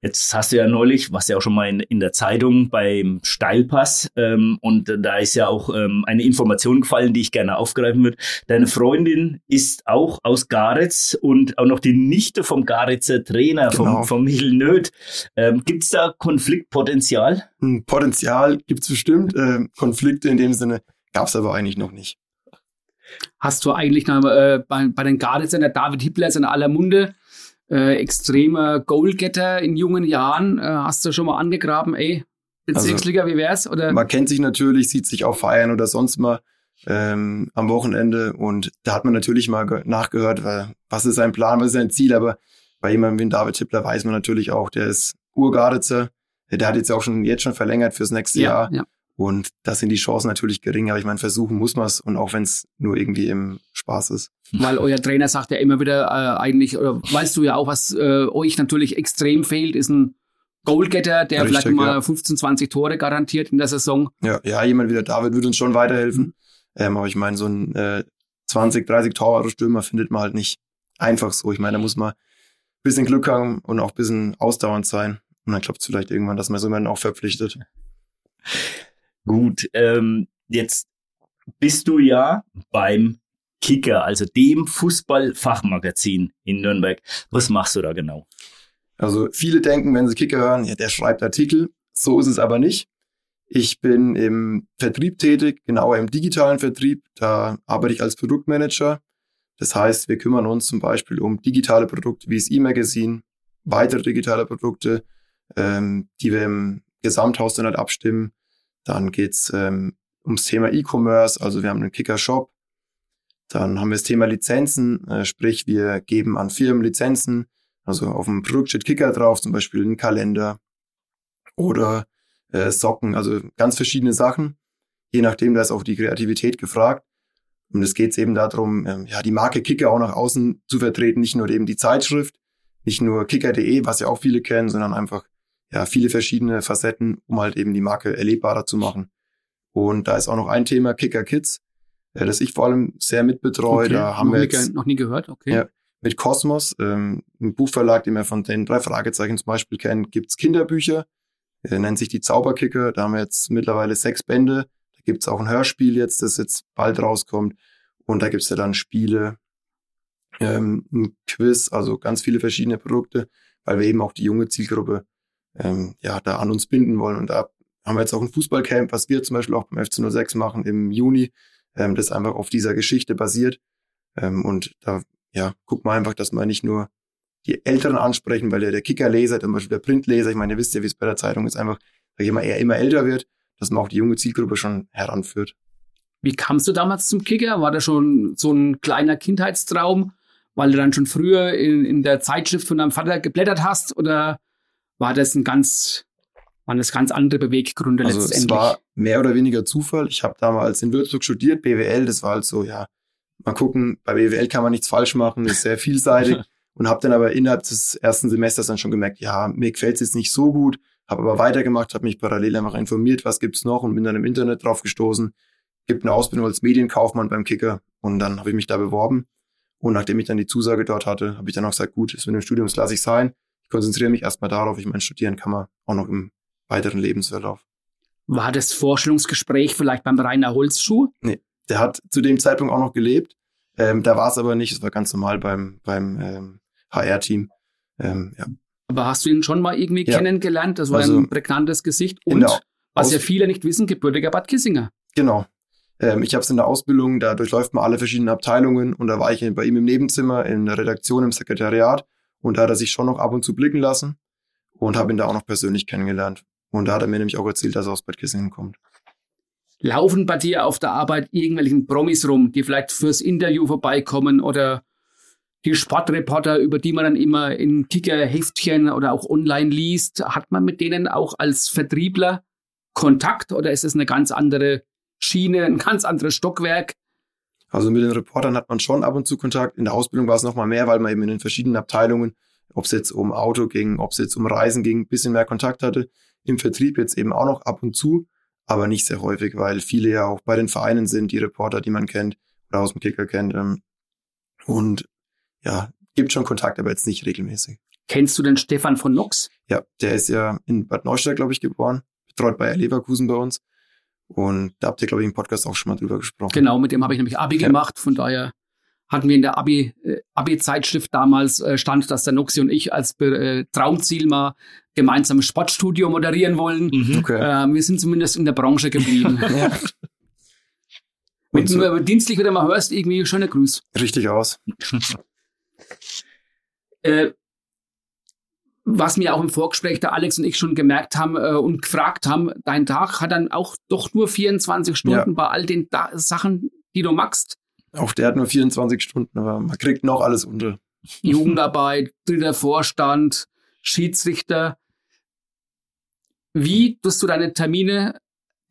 Jetzt hast du ja neulich, was ja auch schon mal in, in der Zeitung beim Steilpass ähm, und da ist ja auch ähm, eine Information gefallen, die ich gerne aufgreifen würde. Deine Freundin ist auch aus Garetz und auch noch die Nichte vom Garetzer Trainer, genau. vom, vom Michel Nöth. Ähm, gibt es da Konfliktpotenzial? Hm, Potenzial gibt es bestimmt. Ähm, Konflikte in dem Sinne gab es aber eigentlich noch nicht. Hast du eigentlich noch, äh, bei, bei den Garetzern, der David Hippler ist in aller Munde, äh, extremer Goalgetter in jungen Jahren. Äh, hast du schon mal angegraben, ey, Bezirksliga, also, wie wär's? Oder? Man kennt sich natürlich, sieht sich auch feiern oder sonst mal ähm, am Wochenende und da hat man natürlich mal nachgehört, was ist sein Plan, was ist sein Ziel, aber bei jemandem wie David Tippler weiß man natürlich auch, der ist Urgardetzer, der hat jetzt auch schon jetzt schon verlängert fürs nächste ja, Jahr. Ja. Und da sind die Chancen natürlich gering, aber ich meine, versuchen muss man es und auch wenn es nur irgendwie im Spaß ist. Weil euer Trainer sagt ja immer wieder äh, eigentlich, oder weißt du ja auch, was äh, euch natürlich extrem fehlt, ist ein Goalgetter, der Richtig, vielleicht mal ja. 15, 20 Tore garantiert in der Saison. Ja, ja, jemand wie der David würde uns schon weiterhelfen. Mhm. Ähm, aber ich meine, so ein äh, 20, 30 Torwart-Stürmer findet man halt nicht einfach so. Ich meine, da muss man ein bisschen Glück haben und auch ein bisschen ausdauernd sein. Und dann klappt es vielleicht irgendwann, dass man so jemanden auch verpflichtet. [LAUGHS] Gut, ähm, jetzt bist du ja beim Kicker, also dem Fußballfachmagazin in Nürnberg. Was machst du da genau? Also viele denken, wenn sie Kicker hören, ja, der schreibt Artikel. So ist es aber nicht. Ich bin im Vertrieb tätig, genauer im digitalen Vertrieb. Da arbeite ich als Produktmanager. Das heißt, wir kümmern uns zum Beispiel um digitale Produkte wie das E-Magazin, weitere digitale Produkte, ähm, die wir im Gesamthaus dann halt abstimmen. Dann geht's ähm, ums Thema E-Commerce, also wir haben einen Kicker-Shop. Dann haben wir das Thema Lizenzen, äh, sprich wir geben an Firmen Lizenzen, also auf dem Produkt steht Kicker drauf, zum Beispiel ein Kalender oder äh, Socken, also ganz verschiedene Sachen. Je nachdem, da ist auch die Kreativität gefragt. Und es geht eben darum, ähm, ja, die Marke Kicker auch nach außen zu vertreten, nicht nur eben die Zeitschrift, nicht nur kicker.de, was ja auch viele kennen, sondern einfach ja viele verschiedene Facetten, um halt eben die Marke erlebbarer zu machen. Und da ist auch noch ein Thema Kicker Kids, äh, das ich vor allem sehr mitbetreue. Okay. Da haben noch wir jetzt, noch nie gehört, okay. Ja, mit Kosmos, ähm, ein Buchverlag, den wir von den drei Fragezeichen zum Beispiel kennen, gibt's Kinderbücher, äh, nennt sich die Zauberkicker. Da haben wir jetzt mittlerweile sechs Bände. Da gibt's auch ein Hörspiel jetzt, das jetzt bald rauskommt. Und da gibt's ja dann Spiele, ähm, ein Quiz, also ganz viele verschiedene Produkte, weil wir eben auch die junge Zielgruppe ähm, ja da an uns binden wollen. Und da haben wir jetzt auch ein Fußballcamp, was wir zum Beispiel auch beim FC 06 machen im Juni, ähm, das einfach auf dieser Geschichte basiert. Ähm, und da ja, guckt man einfach, dass man nicht nur die Älteren ansprechen, weil der, der Kickerleser, zum Beispiel der Printleser, ich meine, ihr wisst ja, wie es bei der Zeitung ist, einfach, sag ich mal, er immer älter wird, dass man auch die junge Zielgruppe schon heranführt. Wie kamst du damals zum Kicker? War das schon so ein kleiner Kindheitstraum, weil du dann schon früher in, in der Zeitschrift von deinem Vater geblättert hast? Oder war das ein ganz, waren das ganz andere Beweggründe also letztendlich? Es war mehr oder weniger Zufall. Ich habe damals in Würzburg studiert, BWL, das war halt so, ja, mal gucken, bei BWL kann man nichts falsch machen, ist sehr vielseitig. [LAUGHS] und habe dann aber innerhalb des ersten Semesters dann schon gemerkt, ja, mir gefällt es jetzt nicht so gut, habe aber weitergemacht, habe mich parallel einfach informiert, was gibt's noch und bin dann im Internet drauf gestoßen, gibt eine Ausbildung als Medienkaufmann beim Kicker und dann habe ich mich da beworben und nachdem ich dann die Zusage dort hatte, habe ich dann auch gesagt, gut, ist mit dem Studium, das lasse ich sein. Ich konzentriere mich erstmal darauf, ich meine, studieren kann man auch noch im weiteren Lebensverlauf. War das Vorstellungsgespräch vielleicht beim Rainer Holzschuh? Nee, der hat zu dem Zeitpunkt auch noch gelebt. Ähm, da war es aber nicht, es war ganz normal beim, beim ähm, HR-Team. Ähm, ja. Aber hast du ihn schon mal irgendwie ja. kennengelernt? Das war also, ein prägnantes Gesicht und, was ja viele nicht wissen, gebürtiger Bad Kissinger. Genau. Ähm, ich habe es in der Ausbildung, da durchläuft man alle verschiedenen Abteilungen und da war ich bei ihm im Nebenzimmer, in der Redaktion, im Sekretariat und da hat er sich schon noch ab und zu blicken lassen und habe ihn da auch noch persönlich kennengelernt. Und da hat er mir nämlich auch erzählt, dass er aus Bad Kissingen kommt. Laufen bei dir auf der Arbeit irgendwelchen Promis rum, die vielleicht fürs Interview vorbeikommen oder die Sportreporter, über die man dann immer in Kicker-Heftchen oder auch online liest, hat man mit denen auch als Vertriebler Kontakt oder ist es eine ganz andere Schiene, ein ganz anderes Stockwerk? Also mit den Reportern hat man schon ab und zu Kontakt. In der Ausbildung war es noch mal mehr, weil man eben in den verschiedenen Abteilungen, ob es jetzt um Auto ging, ob es jetzt um Reisen ging, ein bisschen mehr Kontakt hatte. Im Vertrieb jetzt eben auch noch ab und zu, aber nicht sehr häufig, weil viele ja auch bei den Vereinen sind, die Reporter, die man kennt oder aus dem Kicker kennt. Ähm, und ja, gibt schon Kontakt, aber jetzt nicht regelmäßig. Kennst du den Stefan von Nox? Ja, der ist ja in Bad Neustadt, glaube ich, geboren, betreut bei Leverkusen bei uns. Und da habt ihr, glaube ich, im Podcast auch schon mal drüber gesprochen. Genau, mit dem habe ich nämlich Abi ja. gemacht. Von daher hatten wir in der Abi, äh, Abi-Zeitschrift damals äh, stand, dass der Noxi und ich als äh, Traumziel mal gemeinsam Sportstudio moderieren wollen. Mhm. Okay. Äh, wir sind zumindest in der Branche geblieben. [LAUGHS] ja. Wenn du so, dienstlich wieder mal hörst, irgendwie schöne Grüß. Richtig aus. äh, was mir auch im Vorgespräch der Alex und ich schon gemerkt haben äh, und gefragt haben, dein Tag hat dann auch doch nur 24 Stunden ja. bei all den da Sachen, die du machst. Auch der hat nur 24 Stunden, aber man kriegt noch alles unter. Jugendarbeit, [LAUGHS] dritter Vorstand, Schiedsrichter. Wie tust du deine Termine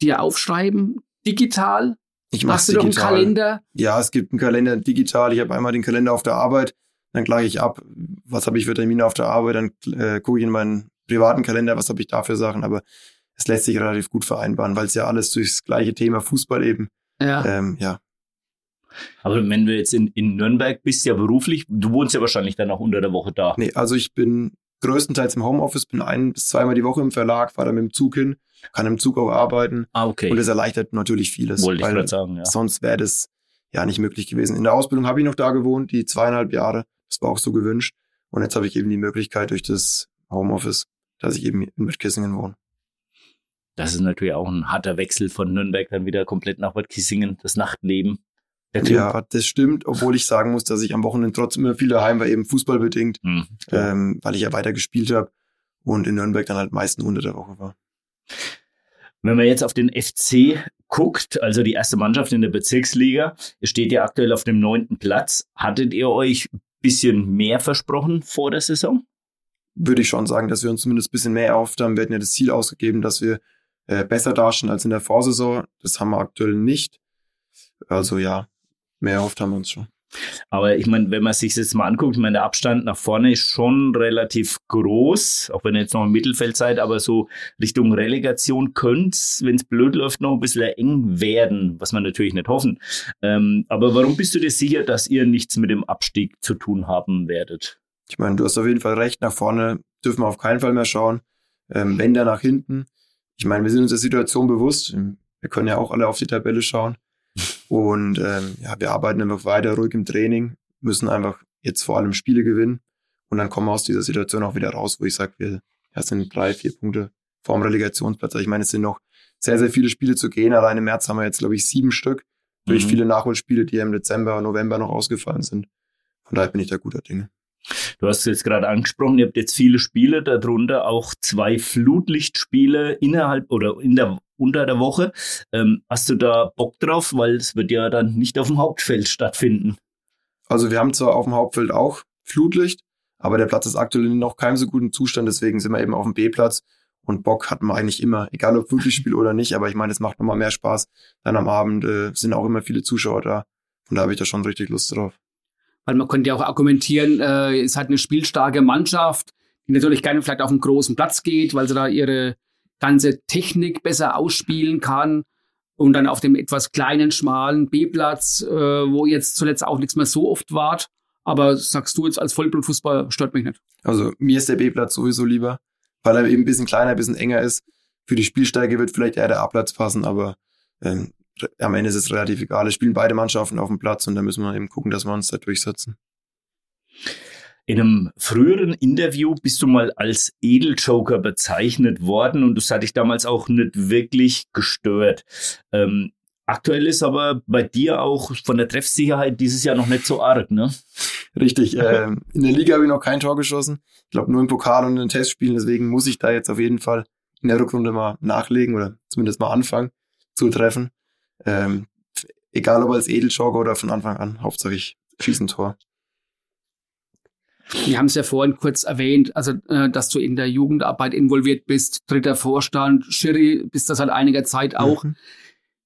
dir aufschreiben? Digital? Ich Hast du digital. doch einen Kalender? Ja, es gibt einen Kalender digital. Ich habe einmal den Kalender auf der Arbeit dann gleiche ich ab, was habe ich für Termine auf der Arbeit, dann äh, gucke ich in meinen privaten Kalender, was habe ich da für Sachen, aber es lässt sich relativ gut vereinbaren, weil es ja alles durchs gleiche Thema Fußball eben, ja. Ähm, ja. Aber wenn du jetzt in, in Nürnberg bist, ja beruflich, du wohnst ja wahrscheinlich dann auch unter der Woche da. Nee, also ich bin größtenteils im Homeoffice, bin ein bis zweimal die Woche im Verlag, fahre dann mit dem Zug hin, kann im Zug auch arbeiten. Ah, okay. Und das erleichtert natürlich vieles. Wollte ich gerade sagen, ja. Sonst wäre das ja nicht möglich gewesen. In der Ausbildung habe ich noch da gewohnt, die zweieinhalb Jahre. Das war auch so gewünscht. Und jetzt habe ich eben die Möglichkeit durch das Homeoffice, dass ich eben in Mittkissingen wohne. Das ist natürlich auch ein harter Wechsel von Nürnberg dann wieder komplett nach Bad Kissingen, das Nachtleben. Ja, das stimmt, obwohl ich sagen muss, dass ich am Wochenende trotzdem immer viel daheim war, eben fußballbedingt, mhm, ähm, weil ich ja weiter gespielt habe und in Nürnberg dann halt meistens unter der Woche war. Wenn man jetzt auf den FC guckt, also die erste Mannschaft in der Bezirksliga, steht ja aktuell auf dem neunten Platz. Hattet ihr euch bisschen mehr versprochen vor der Saison? Würde ich schon sagen, dass wir uns zumindest ein bisschen mehr erhofft haben. Wir hatten ja das Ziel ausgegeben, dass wir äh, besser dastehen als in der Vorsaison. Das haben wir aktuell nicht. Also ja, mehr erhofft haben wir uns schon. Aber ich meine, wenn man sich das jetzt mal anguckt, ich meine, der Abstand nach vorne ist schon relativ groß, auch wenn ihr jetzt noch im Mittelfeld seid, aber so Richtung Relegation könnte es, wenn es blöd läuft, noch ein bisschen eng werden, was man natürlich nicht hoffen. Ähm, aber warum bist du dir sicher, dass ihr nichts mit dem Abstieg zu tun haben werdet? Ich meine, du hast auf jeden Fall recht, nach vorne dürfen wir auf keinen Fall mehr schauen. Ähm, wenn da nach hinten. Ich meine, wir sind uns der Situation bewusst. Wir können ja auch alle auf die Tabelle schauen. Und ähm, ja, wir arbeiten einfach weiter ruhig im Training, müssen einfach jetzt vor allem Spiele gewinnen. Und dann kommen wir aus dieser Situation auch wieder raus, wo ich sage, wir ja, sind drei, vier Punkte vorm Relegationsplatz. Also ich meine, es sind noch sehr, sehr viele Spiele zu gehen. Allein im März haben wir jetzt, glaube ich, sieben Stück durch mhm. viele Nachholspiele, die im Dezember, November noch ausgefallen sind. Von daher bin ich da guter Dinge. Du hast es jetzt gerade angesprochen, ihr habt jetzt viele Spiele, darunter auch zwei Flutlichtspiele innerhalb oder in der unter der Woche. Ähm, hast du da Bock drauf? Weil es wird ja dann nicht auf dem Hauptfeld stattfinden. Also wir haben zwar auf dem Hauptfeld auch Flutlicht, aber der Platz ist aktuell in noch keinem so guten Zustand, deswegen sind wir eben auf dem B-Platz. Und Bock hat man eigentlich immer, egal ob Flutlichtspiel oder nicht, aber ich meine, es macht nochmal mehr Spaß. Dann am Abend äh, sind auch immer viele Zuschauer da. Und da habe ich da schon richtig Lust drauf. Weil man könnte ja auch argumentieren, äh, es hat eine spielstarke Mannschaft, die natürlich gerne vielleicht auf einen großen Platz geht, weil sie da ihre ganze Technik besser ausspielen kann und dann auf dem etwas kleinen, schmalen B-Platz, äh, wo jetzt zuletzt auch nichts mehr so oft wart. Aber sagst du jetzt als Vollblutfußball, stört mich nicht. Also mir ist der B-Platz sowieso lieber, weil er eben ein bisschen kleiner, ein bisschen enger ist. Für die Spielsteige wird vielleicht eher der A-Platz passen, aber ähm, am Ende ist es relativ egal. Es spielen beide Mannschaften auf dem Platz und da müssen wir eben gucken, dass wir uns da durchsetzen. In einem früheren Interview bist du mal als Edeljoker bezeichnet worden und das hatte ich damals auch nicht wirklich gestört. Ähm, aktuell ist aber bei dir auch von der Treffsicherheit dieses Jahr noch nicht so arg, ne? Richtig. [LAUGHS] Ähm, in der Liga habe ich noch kein Tor geschossen. Ich glaube nur im Pokal und in den Testspielen. Deswegen muss ich da jetzt auf jeden Fall in der Rückrunde mal nachlegen oder zumindest mal anfangen zu treffen. Ähm, egal ob als Edeljoker oder von Anfang an. Hauptsache ich schieße ein Tor. Wir haben es ja vorhin kurz erwähnt, also äh, dass du in der Jugendarbeit involviert bist, dritter Vorstand, Schiri, bist das seit einiger Zeit auch. Mhm.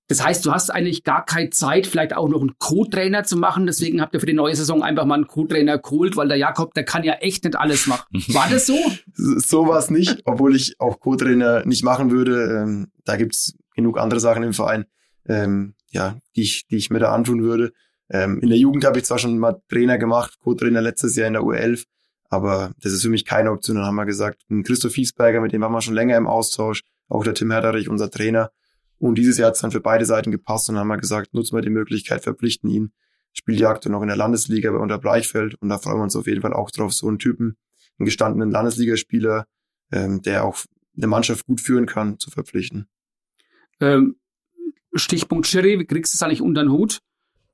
Das heißt, du hast eigentlich gar keine Zeit, vielleicht auch noch einen Co-Trainer zu machen. Deswegen habt ihr für die neue Saison einfach mal einen Co-Trainer geholt, weil der Jakob, der kann ja echt nicht alles machen. [LAUGHS] War das so? so war es nicht, obwohl ich auch Co-Trainer nicht machen würde. Ähm, da gibt's genug andere Sachen im Verein, ähm, ja, die ich, die ich mir da antun würde. Ähm, in der Jugend habe ich zwar schon mal Trainer gemacht, Co-Trainer letztes Jahr in der U11, aber das ist für mich keine Option. Dann haben wir gesagt, ein Christoph Fiesberger, mit dem waren wir schon länger im Austausch, auch der Tim Herderich, unser Trainer. Und dieses Jahr hat es dann für beide Seiten gepasst und dann haben wir gesagt, nutzen wir die Möglichkeit, verpflichten ihn. Spielt die aktuell noch in der Landesliga bei Unter Bleichfeld und da freuen wir uns auf jeden Fall auch drauf, so einen Typen, einen gestandenen Landesligaspieler, ähm, der auch eine Mannschaft gut führen kann, zu verpflichten. Ähm, Stichpunkt Schiri, wie kriegst du es eigentlich unter den Hut?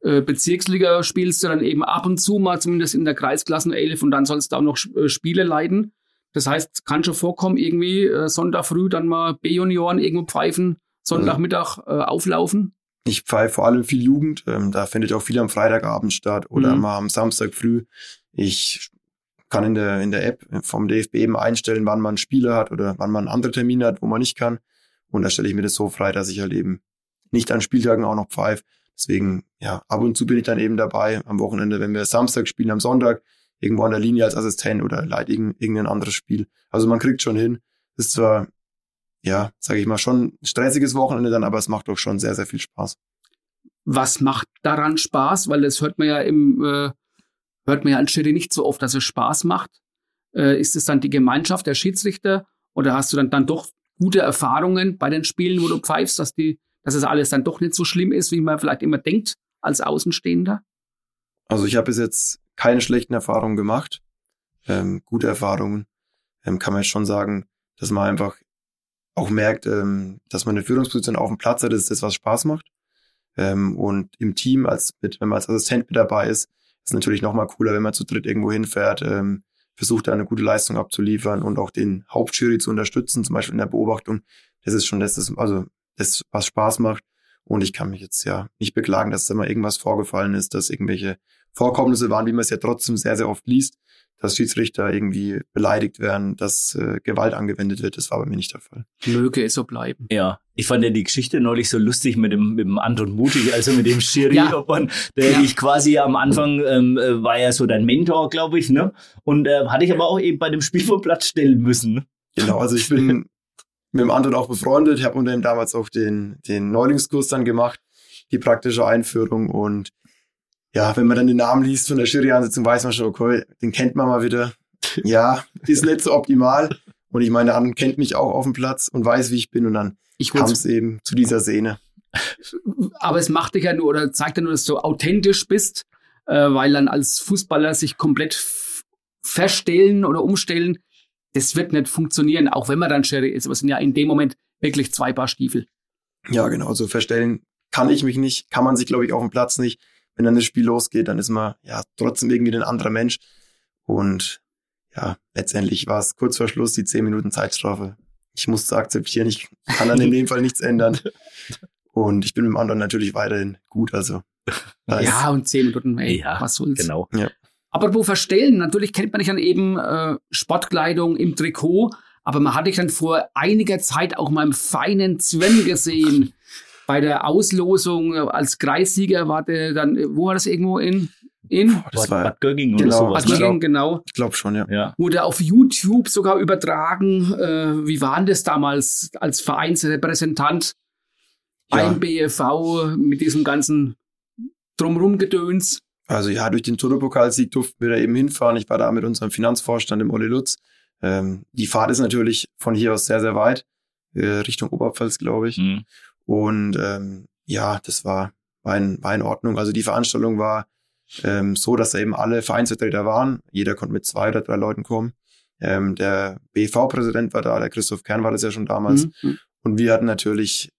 Äh, Bezirksliga spielst du dann eben ab und zu mal, zumindest in der Kreisklassen 11 und dann sollst du auch noch äh, Spiele leiten. Das heißt, kann schon vorkommen, irgendwie äh, Sonntag früh dann mal B-Junioren irgendwo pfeifen, Sonntagmittag äh, auflaufen? Ich pfeife vor allem viel Jugend. Ähm, da findet auch viel am Freitagabend statt oder mhm. mal am Samstag früh. Ich kann in der, in der App vom DFB eben einstellen, wann man Spiele hat oder wann man andere Termine hat, wo man nicht kann. Und da stelle ich mir das so frei, dass ich halt eben nicht an Spieltagen auch noch pfeife. Deswegen, ja, ab und zu bin ich dann eben dabei am Wochenende, wenn wir Samstag spielen, am Sonntag, irgendwo an der Linie als Assistent oder leite irgendein anderes Spiel. Also man kriegt schon hin. ist zwar, ja, sage ich mal, schon ein stressiges Wochenende dann, aber es macht doch schon sehr, sehr viel Spaß. Was macht daran Spaß? Weil das hört man ja im, äh, hört man ja an Schiri nicht so oft, dass es Spaß macht. Äh, ist es dann die Gemeinschaft der Schiedsrichter oder hast du dann, dann doch gute Erfahrungen bei den Spielen, wo du pfeifst, dass die dass es alles dann doch nicht so schlimm ist, wie man vielleicht immer denkt als Außenstehender? Also ich habe bis jetzt keine schlechten Erfahrungen gemacht. Ähm, gute Erfahrungen. Ähm, kann man jetzt schon sagen, dass man einfach auch merkt, ähm, dass man eine Führungsposition auf dem Platz hat, das ist das, was Spaß macht. Ähm, und im Team, als mit, wenn man als Assistent mit dabei ist, ist natürlich noch mal cooler, wenn man zu dritt irgendwo hinfährt, ähm, versucht da eine gute Leistung abzuliefern und auch den Hauptjury zu unterstützen, zum Beispiel in der Beobachtung. Das ist schon das, das also das, was Spaß macht. Und ich kann mich jetzt ja nicht beklagen, dass da mal irgendwas vorgefallen ist, dass irgendwelche Vorkommnisse waren, wie man es ja trotzdem sehr, sehr oft liest, dass Schiedsrichter irgendwie beleidigt werden, dass äh, Gewalt angewendet wird. Das war bei mir nicht der Fall. Möge es so bleiben. Ja, ich fand ja die Geschichte neulich so lustig mit dem, mit dem Anton Mutig, also mit dem Schiri, ja. der ja. ich quasi am Anfang ähm, äh, war ja so dein Mentor, glaube ich, ne? Und äh, hatte ich aber auch eben bei dem Spiel vom Platz stellen müssen. Ne? Genau, also ich bin mit dem Anton auch befreundet. Ich habe unter ihm damals auch den, den Neulingskurs dann gemacht, die praktische Einführung und ja, wenn man dann den Namen liest von der Jury-Ansitzung, weiß man schon, okay, den kennt man mal wieder. [LAUGHS] Ja, ist nicht so optimal. Und ich meine, der andere kennt mich auch auf dem Platz und weiß, wie ich bin. Und dann kam es eben zu dieser Szene. Aber es macht dich ja nur oder zeigt ja nur, dass du authentisch bist, äh, weil dann als Fußballer sich komplett verstellen oder umstellen, das wird nicht funktionieren, auch wenn man dann Sherry ist. Aber es sind ja in dem Moment wirklich zwei Paar Stiefel. Ja, genau. So verstellen kann ich mich nicht, kann man sich, glaube ich, auf dem Platz nicht wenn dann das Spiel losgeht, dann ist man ja trotzdem irgendwie ein anderer Mensch. Und ja, letztendlich war es kurz vor Schluss die zehn Minuten Zeitstrafe. Ich musste akzeptieren, ich kann dann in dem Fall nichts ändern. Und ich bin mit dem anderen natürlich weiterhin gut. Also ja, und zehn Minuten, ey, ja, was soll's. Genau. Ja. Aber wo verstellen, natürlich kennt man dich dann eben äh, Sportkleidung im Trikot, aber man hatte dich dann vor einiger Zeit auch mal im feinen Sven gesehen [LAUGHS] bei der Auslosung als Kreissieger war der dann, wo war das irgendwo in? In das war Bad Gögging genau, oder sowas. Bad ne? Gögging, genau. Ich glaube schon, ja. ja. Wurde auf YouTube sogar übertragen. Äh, wie war denn das damals als Vereinsrepräsentant ja. beim BFV mit diesem ganzen Drumrum-Gedöns? Also ja, durch den Turbo-Pokalsieg durften wir da eben hinfahren. Ich war da mit unserem Finanzvorstand im Olli Lutz. Ähm, die Fahrt ist natürlich von hier aus sehr, sehr weit, äh, Richtung Oberpfalz, glaube ich. Mhm. Und ähm, ja, das war, war, in, war in Ordnung. Also die Veranstaltung war ähm, so, dass da eben alle Vereinsvertreter waren. Jeder konnte mit zwei oder drei Leuten kommen. Ähm, der BV-Präsident war da, der Christoph Kern war das ja schon damals. Mhm. Und wir hatten natürlich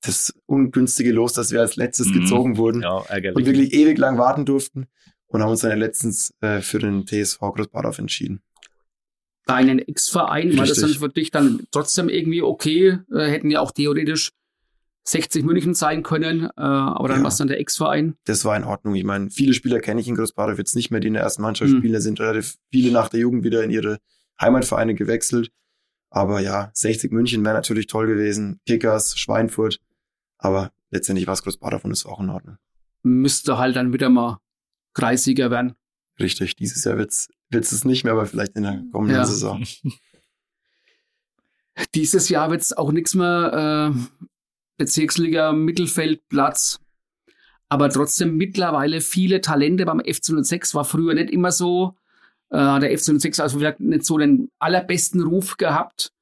das ungünstige Los, dass wir als letztes mhm. gezogen wurden ja, und wirklich ewig lang warten durften und haben uns dann letztens äh, für den TSV Großbadorf entschieden. Deinen Ex-Verein, war das dann für dich dann trotzdem irgendwie okay? Äh, hätten ja auch theoretisch 60 München sein können, äh, aber dann ja. war es dann der Ex-Verein. Das war in Ordnung. Ich meine, viele Spieler kenne ich in Großbadow jetzt nicht mehr, die in der ersten Mannschaft mhm. spielen. sind relativ viele nach der Jugend wieder in ihre Heimatvereine gewechselt. Aber ja, 60 München wäre natürlich toll gewesen. Kickers, Schweinfurt. Aber letztendlich war es Großbadow und es war auch in Ordnung. Müsste halt dann wieder mal Kreissieger werden. Richtig, dieses Jahr wird's wird's es nicht mehr, aber vielleicht in der kommenden ja. Saison. [LAUGHS] Dieses Jahr wird's auch nichts mehr. Äh, Bezirksliga Mittelfeldplatz. Aber trotzdem mittlerweile viele Talente beim FC06 war früher nicht immer so. Äh, der FC06 also vielleicht nicht so den allerbesten Ruf gehabt.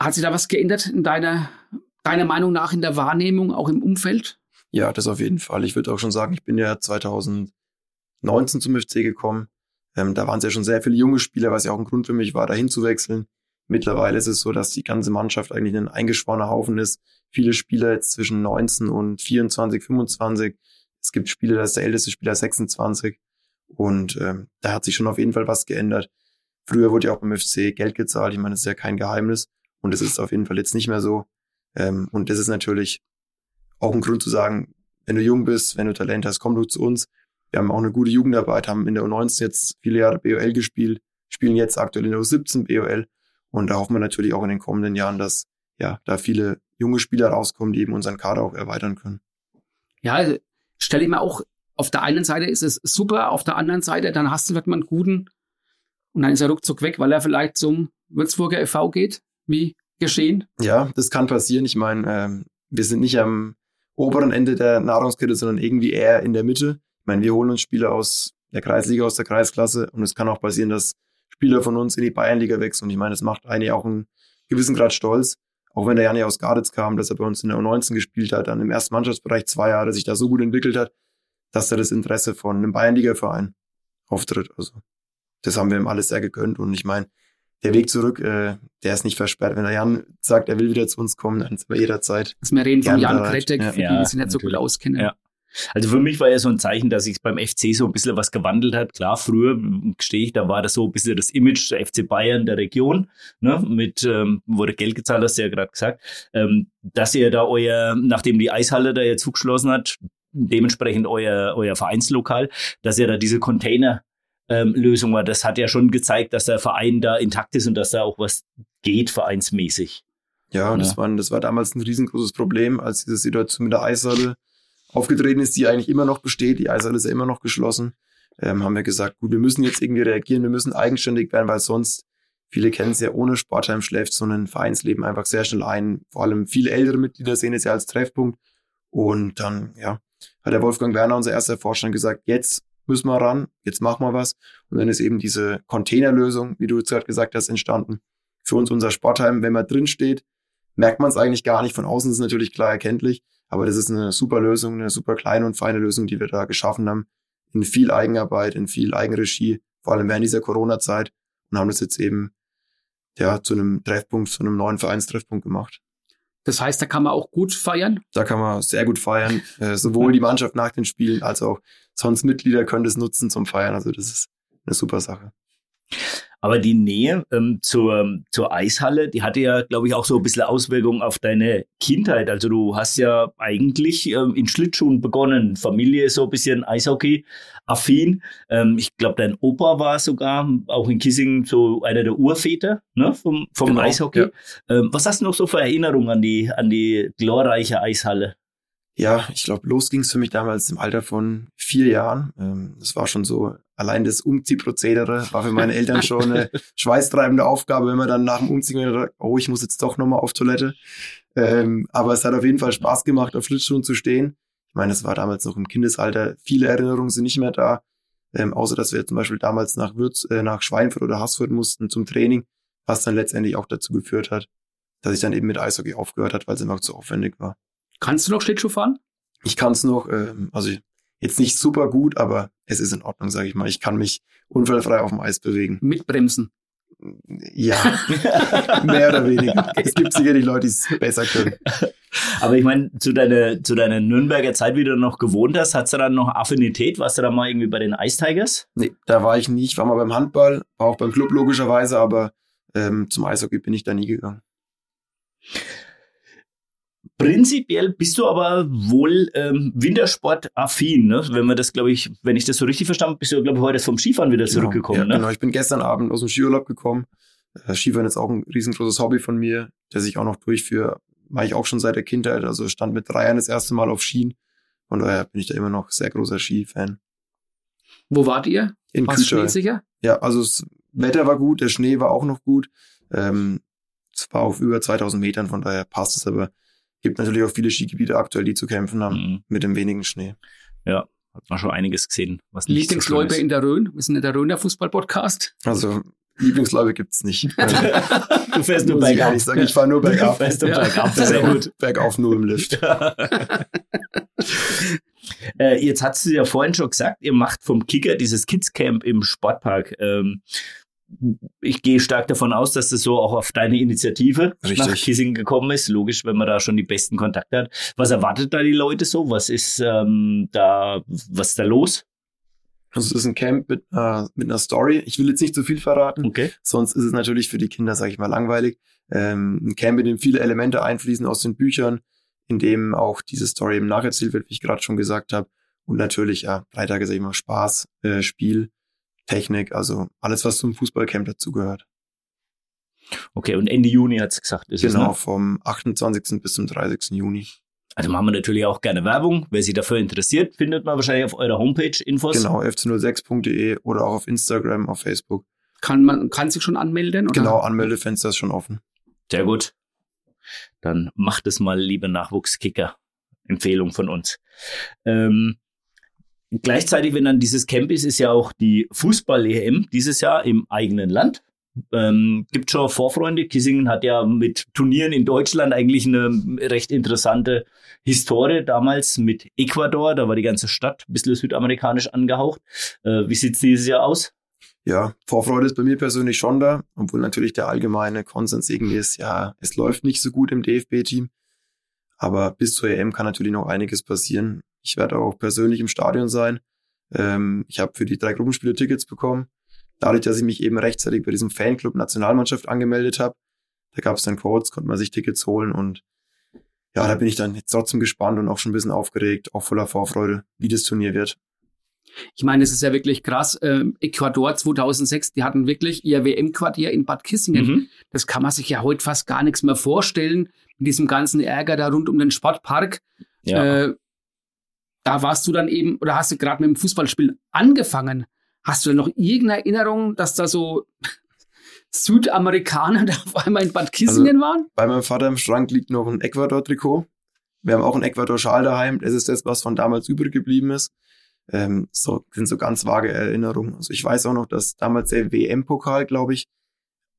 Hat sich da was geändert in deiner, deiner Meinung nach in der Wahrnehmung, auch im Umfeld? Ja, das auf jeden Fall. Ich würde auch schon sagen, ich bin ja 2019 zum FC gekommen. Ähm, da waren es ja schon sehr viele junge Spieler, was ja auch ein Grund für mich war, dahin zu wechseln. Mittlerweile ist es so, dass die ganze Mannschaft eigentlich ein eingeschworener Haufen ist. Viele Spieler jetzt zwischen 19 und 24, 25. Es gibt Spieler, da ist der älteste Spieler 26. Und ähm, da hat sich schon auf jeden Fall was geändert. Früher wurde ja auch beim FC Geld gezahlt. Ich meine, das ist ja kein Geheimnis. Und das ist auf jeden Fall jetzt nicht mehr so. Ähm, und das ist natürlich auch ein Grund zu sagen, wenn du jung bist, wenn du Talent hast, komm du zu uns. Wir haben auch eine gute Jugendarbeit, haben in der U19 jetzt viele Jahre BOL gespielt, spielen jetzt aktuell in der U17 BOL und da hoffen wir natürlich auch in den kommenden Jahren, dass ja da viele junge Spieler rauskommen, die eben unseren Kader auch erweitern können. Ja, also stelle ich mir auch, auf der einen Seite ist es super, auf der anderen Seite, dann hast du vielleicht mal einen guten und dann ist er ruckzuck weg, weil er vielleicht zum Würzburger e.V. geht, wie geschehen. Ja, das kann passieren. Ich meine, ähm, wir sind nicht am oberen Ende der Nahrungskette, sondern irgendwie eher in der Mitte. Ich meine, wir holen uns Spieler aus der Kreisliga, aus der Kreisklasse und es kann auch passieren, dass Spieler von uns in die Bayernliga wechseln. Und ich meine, das macht Heini auch einen gewissen Grad stolz. Auch wenn der Janni aus Garditz kam, dass er bei uns in der U19 gespielt hat, dann im ersten Mannschaftsbereich zwei Jahre sich da so gut entwickelt hat, dass er das Interesse von einem Bayernliga-Verein auftritt. Also das haben wir ihm alles sehr gegönnt. Und ich meine, der Weg zurück, äh, der ist nicht versperrt. Wenn der Jan sagt, er will wieder zu uns kommen, dann sind wir jederzeit. Also wir reden von Jan. Kretek, Ja. für die, Ja, die sich nicht so gut auskennen. Ja. Also für mich war ja so ein Zeichen, dass sich beim FC so ein bisschen was gewandelt hat. Klar, früher stehe ich, da war das so ein bisschen das Image der FC Bayern der Region, ne, mit, ähm, wurde Geld gezahlt, hast du ja gerade gesagt, ähm, dass ihr da euer, nachdem die Eishalle da jetzt zugeschlossen hat, dementsprechend euer, euer Vereinslokal, dass ihr da diese Container ähm, Lösung war. Das hat ja schon gezeigt, dass der Verein da intakt ist und dass da auch was geht, vereinsmäßig. Ja, Ja. Das, war, das war damals ein riesengroßes Problem, als diese Situation mit der Eishalle aufgetreten ist, die eigentlich immer noch besteht. Die Eishalle ist ja immer noch geschlossen. Ähm, haben wir gesagt, gut, wir müssen jetzt irgendwie reagieren, wir müssen eigenständig werden, weil sonst, viele kennen es ja, ohne Sportheim schläft so ein Vereinsleben einfach sehr schnell ein. Vor allem viele ältere Mitglieder sehen es ja als Treffpunkt. Und dann, ja, hat der Wolfgang Werner, unser erster Vorstand, gesagt, jetzt müssen wir ran, jetzt machen wir was. Und dann ist eben diese Containerlösung, wie du jetzt gerade gesagt hast, entstanden. Für uns unser Sportheim, wenn man drin steht, merkt man es eigentlich gar nicht. Von außen ist es natürlich klar erkenntlich, aber das ist eine super Lösung, eine super kleine und feine Lösung, die wir da geschaffen haben. In viel Eigenarbeit, in viel Eigenregie, vor allem während dieser Corona-Zeit und haben das jetzt eben ja zu einem Treffpunkt, zu einem neuen Vereinstreffpunkt gemacht. Das heißt, da kann man auch gut feiern. Da kann man sehr gut feiern. Äh, sowohl die Mannschaft nach den Spielen als auch sonst Mitglieder können das nutzen zum Feiern. Also das ist eine super Sache. Aber die Nähe ähm, zur, zur Eishalle, die hatte ja, glaube ich, auch so ein bisschen Auswirkungen auf deine Kindheit. Also du hast ja eigentlich ähm, in Schlittschuhen begonnen. Familie ist so ein bisschen Eishockey-affin. Ähm, ich glaube, dein Opa war sogar auch in Kissing so einer der Urväter ne, vom, vom Genau, Eishockey. ja. Ähm, was hast du noch so für Erinnerungen an die, an die glorreiche Eishalle? Ja, ich glaube, los ging es für mich damals im Alter von vier Jahren. Ähm, das war schon so, allein das Umziehprozedere war für meine Eltern schon eine [LAUGHS] schweißtreibende Aufgabe, wenn man dann nach dem Umziehen gedacht, oh, ich muss jetzt doch nochmal auf Toilette. Ähm, aber es hat auf jeden Fall Spaß gemacht, auf Schlittschuhen zu stehen. Ich meine, es war damals noch im Kindesalter. Viele Erinnerungen sind nicht mehr da. Ähm, außer, dass wir zum Beispiel damals nach Würz, äh, nach Schweinfurt oder Haßfurt mussten zum Training, was dann letztendlich auch dazu geführt hat, dass ich dann eben mit Eishockey aufgehört hat, weil es immer zu aufwendig war. Kannst du noch Schlittschuh fahren? Ich kann es noch, ähm, also jetzt nicht super gut, aber es ist in Ordnung, sage ich mal. Ich kann mich unfallfrei auf dem Eis bewegen. Mit Bremsen. Ja, [LAUGHS] mehr oder weniger. [LAUGHS] Es gibt sicherlich Leute, die es besser können. [LAUGHS] Aber ich meine, zu deiner, zu deiner Nürnberger Zeit, wie du noch gewohnt hast, hast du dann noch Affinität? Warst du dann mal irgendwie bei den Ice Tigers? Nee, da war ich nie. Ich war mal beim Handball, war auch beim Club logischerweise, aber ähm, zum Eishockey bin ich da nie gegangen. Prinzipiell bist du aber wohl ähm, Wintersport-affin, ne? Wenn wir das, glaube ich, wenn ich das so richtig verstanden habe, bist du, glaube ich, heute vom Skifahren wieder zurückgekommen, Genau, ja, ne? Genau, ich bin gestern Abend aus dem Skiurlaub gekommen. Äh, Skifahren ist auch ein riesengroßes Hobby von mir, das ich auch noch durchführe. Mache ich auch schon seit der Kindheit. Also stand mit drei Jahren das erste Mal auf Skien. Von daher bin ich da immer noch sehr großer Skifan. Wo wart ihr? In schneesicher? Ja, also das Wetter war gut, der Schnee war auch noch gut. Ähm, es war auf über 2000 Metern, von daher passt es, aber gibt natürlich auch viele Skigebiete aktuell, die zu kämpfen haben Mhm. mit dem wenigen Schnee. Ja, hat man schon einiges gesehen. Was nicht so schön Lieblingsläufe ist. in der Rhön? Wir sind ja der Rhöner Fußball-Podcast. Also Lieblingsläufe gibt's nicht. [LAUGHS] Also, Du fährst nur muss ich sagen, ich fahre nur Du bergab. fährst nur Ja. bergab. Sehr gut. Bergauf nur im Lift. [LAUGHS] äh, jetzt hast du ja vorhin schon gesagt, ihr macht vom Kicker dieses Kids-Camp im Sportpark. Ähm, ich gehe stark davon aus, dass das so auch auf deine Initiative Richtig. nach Kissing gekommen ist. Logisch, wenn man da schon die besten Kontakte hat. Was erwartet da die Leute so? Was ist ähm, da, was ist da los? Also es ist ein Camp mit, äh, mit einer Story. Ich will jetzt nicht zu viel verraten, Okay. sonst ist es natürlich für die Kinder, sage ich mal, langweilig. Ähm, ein Camp, in dem viele Elemente einfließen aus den Büchern, in dem auch diese Story eben nacherzählt wird, wie ich gerade schon gesagt habe. Und natürlich, ja, drei Tage, sag ich mal, Spaß, äh, Spiel, Technik, also alles, was zum Fußballcamp dazugehört. Okay, und Ende Juni hat's gesagt. Ist es, Genau, ne? vom 28. bis zum 30. Juni. Also machen wir natürlich auch gerne Werbung. Wer sich dafür interessiert, findet man wahrscheinlich auf eurer Homepage Infos. Genau, fc06.de oder auch auf Instagram, auf Facebook. Kann man kann sich schon anmelden? Oder? Genau, Anmeldefenster ist schon offen. Sehr gut. Dann macht es mal, liebe Nachwuchskicker. Empfehlung von uns. Ähm, gleichzeitig, wenn dann dieses Camp ist, ist ja auch die Fußball-EM dieses Jahr im eigenen Land. Ähm, gibt schon Vorfreunde. Kissingen hat ja mit Turnieren in Deutschland eigentlich eine recht interessante Historie. Damals mit Ecuador, da war die ganze Stadt ein bisschen südamerikanisch angehaucht. Äh, wie sieht's dieses Jahr aus? ja, Vorfreude ist bei mir persönlich schon da, obwohl natürlich der allgemeine Konsens irgendwie ist, ja, es läuft nicht so gut im DFB-Team. Aber bis zur EM kann natürlich noch einiges passieren. Ich werde auch persönlich im Stadion sein. Ähm, ich habe für die drei Gruppenspiele Tickets bekommen. Dadurch, dass ich mich eben rechtzeitig bei diesem Fanclub Nationalmannschaft angemeldet habe, da gab es dann Codes, konnte man sich Tickets holen und ja, da bin ich dann jetzt trotzdem gespannt und auch schon ein bisschen aufgeregt, auch voller Vorfreude, wie das Turnier wird. Ich meine, es ist ja wirklich krass. Ähm, Ecuador 2006, die hatten wirklich ihr WM-Quartier in Bad Kissingen. Mhm. Das kann man sich ja heute fast gar nichts mehr vorstellen. Mit diesem ganzen Ärger da rund um den Sportpark. Ja. Äh, da warst du dann eben, oder hast du gerade mit dem Fußballspiel angefangen? Hast du noch irgendeine Erinnerung, dass da so [LAUGHS] Südamerikaner [LAUGHS] da auf einmal in Bad Kissingen also, waren? Bei meinem Vater im Schrank liegt noch ein Ecuador-Trikot. Wir haben auch ein Ecuador-Schal daheim. Das ist das, was von damals übrig geblieben ist. Ähm, so sind so ganz vage Erinnerungen. Also ich weiß auch noch, dass damals der WM-Pokal, glaube ich,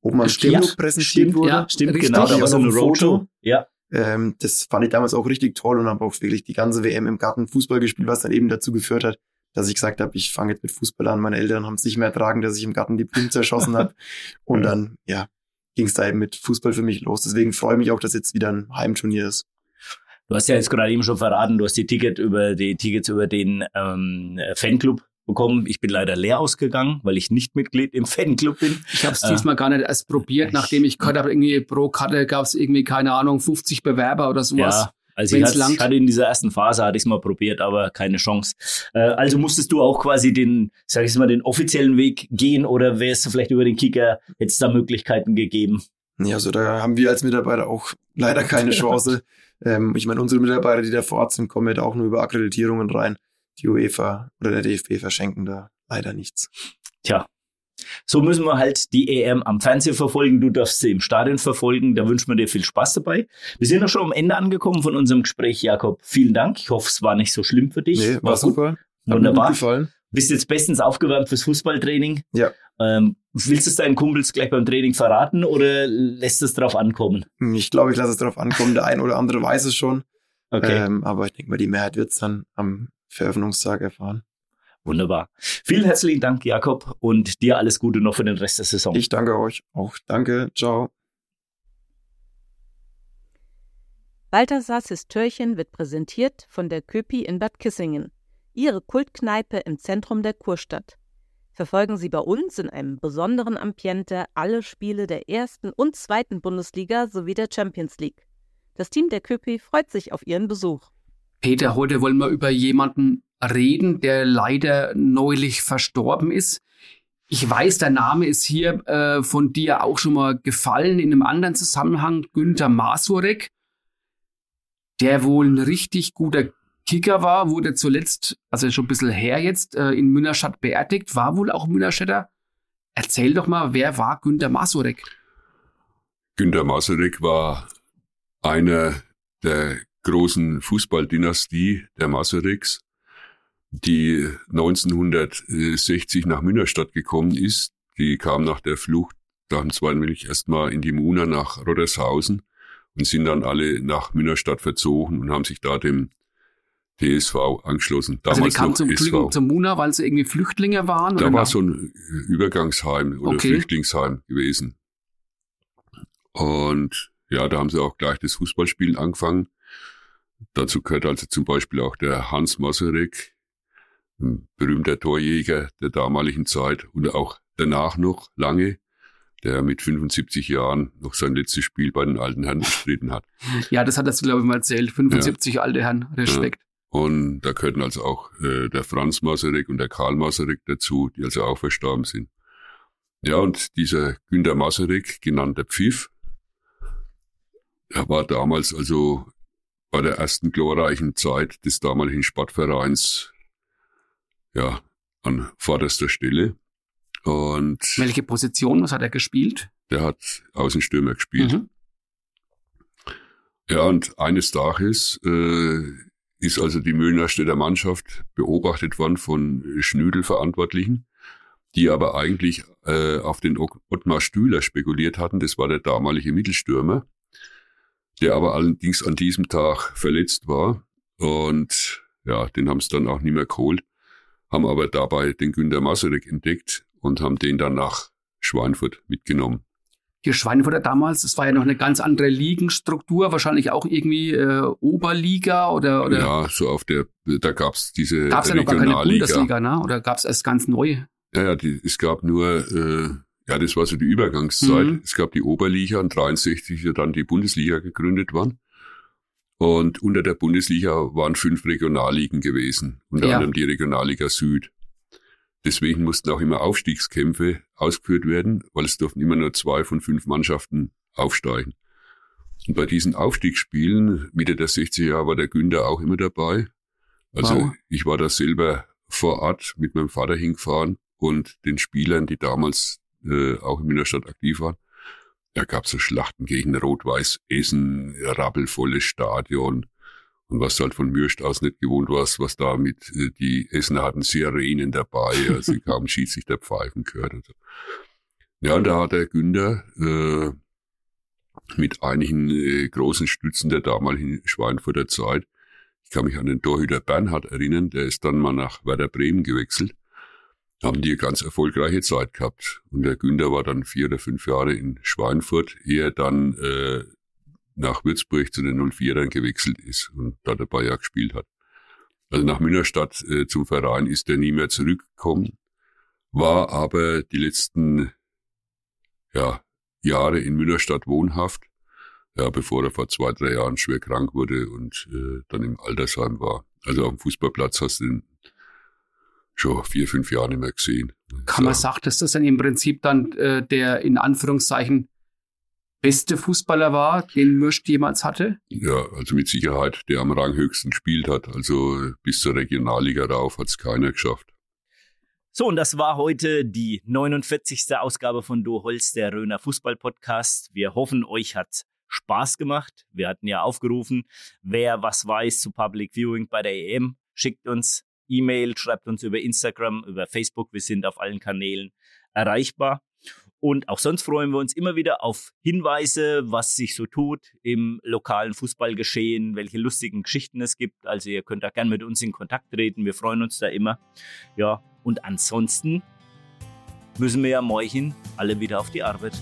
oben am Stimmt, präsentiert stimmt, wurde. Ja, stimmt, Richtig. genau. Da war so eine Roadshow. Ja. Ähm, das fand ich damals auch richtig toll und habe auch wirklich die ganze WM im Garten Fußball gespielt, was dann eben dazu geführt hat, dass ich gesagt habe, ich fange jetzt mit Fußball an. Meine Eltern haben es nicht mehr ertragen, dass ich im Garten die Blumen zerschossen habe. [LAUGHS] Und dann, ja, ging es da eben mit Fußball für mich los. Deswegen freue ich mich auch, dass jetzt wieder ein Heimturnier ist. Du hast ja jetzt gerade eben schon verraten, du hast die Ticket über die Tickets über den ähm, Fanclub bekommen. Ich bin leider leer ausgegangen, weil ich nicht Mitglied im Fanclub bin. Ich habe es äh, diesmal gar nicht erst probiert, nachdem ich gehört habe, irgendwie pro Karte gab es irgendwie, keine Ahnung, 50 Bewerber oder sowas. Ja. Also ich hatte, hatte in dieser ersten Phase hatte ich es mal probiert, aber keine Chance. Äh, also musstest du auch quasi den, sag ich mal, den offiziellen Weg gehen oder wärst du vielleicht über den Kicker, hätte es da Möglichkeiten gegeben? Ja, also da haben wir als Mitarbeiter auch leider keine [LAUGHS] Chance. Ähm, ich meine, unsere Mitarbeiter, die da vor Ort sind, kommen ja auch nur über Akkreditierungen rein. Die UEFA oder der DFB verschenken da leider nichts. Tja, so müssen wir halt die EM am Fernsehen verfolgen. Du darfst sie im Stadion verfolgen. Da wünschen wir dir viel Spaß dabei. Wir sind auch schon am Ende angekommen von unserem Gespräch, Jakob. Vielen Dank. Ich hoffe, es war nicht so schlimm für dich. Nee, war, war super. Wunderbar. Hat mir gut gefallen. Bist jetzt bestens aufgewärmt fürs Fußballtraining. Ja. Ähm, willst du es deinen Kumpels gleich beim Training verraten oder lässt es darauf ankommen? Ich glaube, ich lasse es darauf ankommen. Der ein oder andere weiß es schon. Okay. Ähm, aber ich denke mal, die Mehrheit wird es dann am Veröffentlichungstag erfahren. Wunderbar. Vielen herzlichen Dank, Jakob, und dir alles Gute noch für den Rest der Saison. Ich danke euch auch. Danke. Ciao. Balthasars Türchen wird präsentiert von der Köpi in Bad Kissingen, ihre Kultkneipe im Zentrum der Kurstadt. Verfolgen Sie bei uns in einem besonderen Ambiente alle Spiele der ersten und zweiten Bundesliga sowie der Champions League. Das Team der Köpi freut sich auf Ihren Besuch. Peter, heute wollen wir über jemanden reden, der leider neulich verstorben ist. Ich weiß, der Name ist hier äh, von dir auch schon mal gefallen in einem anderen Zusammenhang. Günther Masurek, der wohl ein richtig guter Kicker war, wurde zuletzt, also schon ein bisschen her jetzt, äh, in Münnerstadt beerdigt, war wohl auch Münnerstädter. Erzähl doch mal, wer war Günther Masurek? Günther Masurek war einer der großen Fußballdynastie der Masureks die 1960 nach Münnerstadt gekommen ist. Die kam nach der Flucht nach dem Zweiten Weltkrieg erstmal in die Muna nach Roddershausen und sind dann alle nach Münnerstadt verzogen und haben sich da dem DSV angeschlossen. Damals also die kamen zum, SV. zum Muna, weil sie irgendwie Flüchtlinge waren? Da war so ein Übergangsheim oder okay. Flüchtlingsheim gewesen. Und ja, da haben sie auch gleich das Fußballspielen angefangen. Dazu gehört also zum Beispiel auch der Hans Masurek, ein berühmter Torjäger der damaligen Zeit und auch danach noch lange, der mit 75 Jahren noch sein letztes Spiel bei den alten Herren bestritten hat. [LAUGHS] Ja, das hat er, glaube ich, mal erzählt. 75 ja. alte Herren, Respekt. Ja. Und da gehörten also auch äh, der Franz Masaryk und der Karl Masaryk dazu, die also auch verstorben sind. Ja, und dieser Günter Masaryk, genannt der Pfiff, er war damals also bei der ersten glorreichen Zeit des damaligen Sportvereins ja, an vorderster Stelle. Und welche Position, was hat er gespielt? Der hat Außenstürmer gespielt. Mhm. Ja, und eines Tages äh, ist also die Müllnerstädter Mannschaft beobachtet worden von Schnüdel-Verantwortlichen, die aber eigentlich äh, auf den Ottmar Stühler spekuliert hatten. Das war der damalige Mittelstürmer, der aber allerdings an diesem Tag verletzt war. Und ja, den haben sie dann auch nicht mehr geholt haben aber dabei den Günter Masaryk entdeckt und haben den dann nach Schweinfurt mitgenommen. Die Schweinfurter damals, das war ja noch eine ganz andere Ligenstruktur, wahrscheinlich auch irgendwie äh, Oberliga oder, oder Ja, so auf der, da gab's diese gab es ja noch gar keine. Bundesliga, ne? Oder gab es erst ganz neu? Ja, ja, die, es gab nur, äh, ja, das war so die Übergangszeit. Mhm. Es gab die Oberliga und 63 ist ja dann die Bundesliga gegründet worden. Und unter der Bundesliga waren fünf Regionalligen gewesen, unter Ja. anderem die Regionalliga Süd. Deswegen mussten auch immer Aufstiegskämpfe ausgeführt werden, weil es durften immer nur zwei von fünf Mannschaften aufsteigen. Und bei diesen Aufstiegsspielen, Mitte der 60er Jahre, war der Günther auch immer dabei. Also Wow. ich war da selber vor Ort mit meinem Vater hingefahren und den Spielern, die damals äh, auch in Münsterstadt aktiv waren. Da gab es so Schlachten gegen Rot-Weiß Essen, rappelvolles Stadion. Und was du halt von Mürst aus nicht gewohnt warst, was da mit, äh, die Essener hatten Sirenen dabei, [LAUGHS] also kaum Schiedsrichter pfeifen gehört und so. Ja, und da hat der Günther äh, mit einigen äh, großen Stützen der damaligen Schweinfurter Zeit, ich kann mich an den Torhüter Bernhard erinnern, der ist dann mal nach Werder Bremen gewechselt, haben die eine ganz erfolgreiche Zeit gehabt. Und der Günther war dann vier oder fünf Jahre in Schweinfurt, ehe er dann äh, nach Würzburg zu den 04ern gewechselt ist und da dabei ja gespielt hat. Also nach Münnerstadt äh, zum Verein ist er nie mehr zurückgekommen, war aber die letzten ja, Jahre in Münnerstadt wohnhaft, ja, bevor er vor zwei, drei Jahren schwer krank wurde und äh, dann im Altersheim war. Also auf dem Fußballplatz hast du ihn schon vier, fünf Jahre nicht mehr gesehen. Kann man So. sagen, dass das dann im Prinzip dann äh, der in Anführungszeichen beste Fußballer war, den Mürst jemals hatte? Ja, also mit Sicherheit, der am Ranghöchsten gespielt hat. Also bis zur Regionalliga rauf hat es keiner geschafft. So, und das war heute die 49. Ausgabe von Du Holz, der Röner Fußball-Podcast. Wir hoffen, euch hat Spaß gemacht. Wir hatten ja aufgerufen, wer was weiß zu Public Viewing bei der EM, schickt uns E-Mail, schreibt uns über Instagram, über Facebook. Wir sind auf allen Kanälen erreichbar. Und auch sonst freuen wir uns immer wieder auf Hinweise, was sich so tut im lokalen Fußballgeschehen, welche lustigen Geschichten es gibt. Also ihr könnt da gerne mit uns in Kontakt treten. Wir freuen uns da immer. Ja, und ansonsten müssen wir ja morgen alle wieder auf die Arbeit.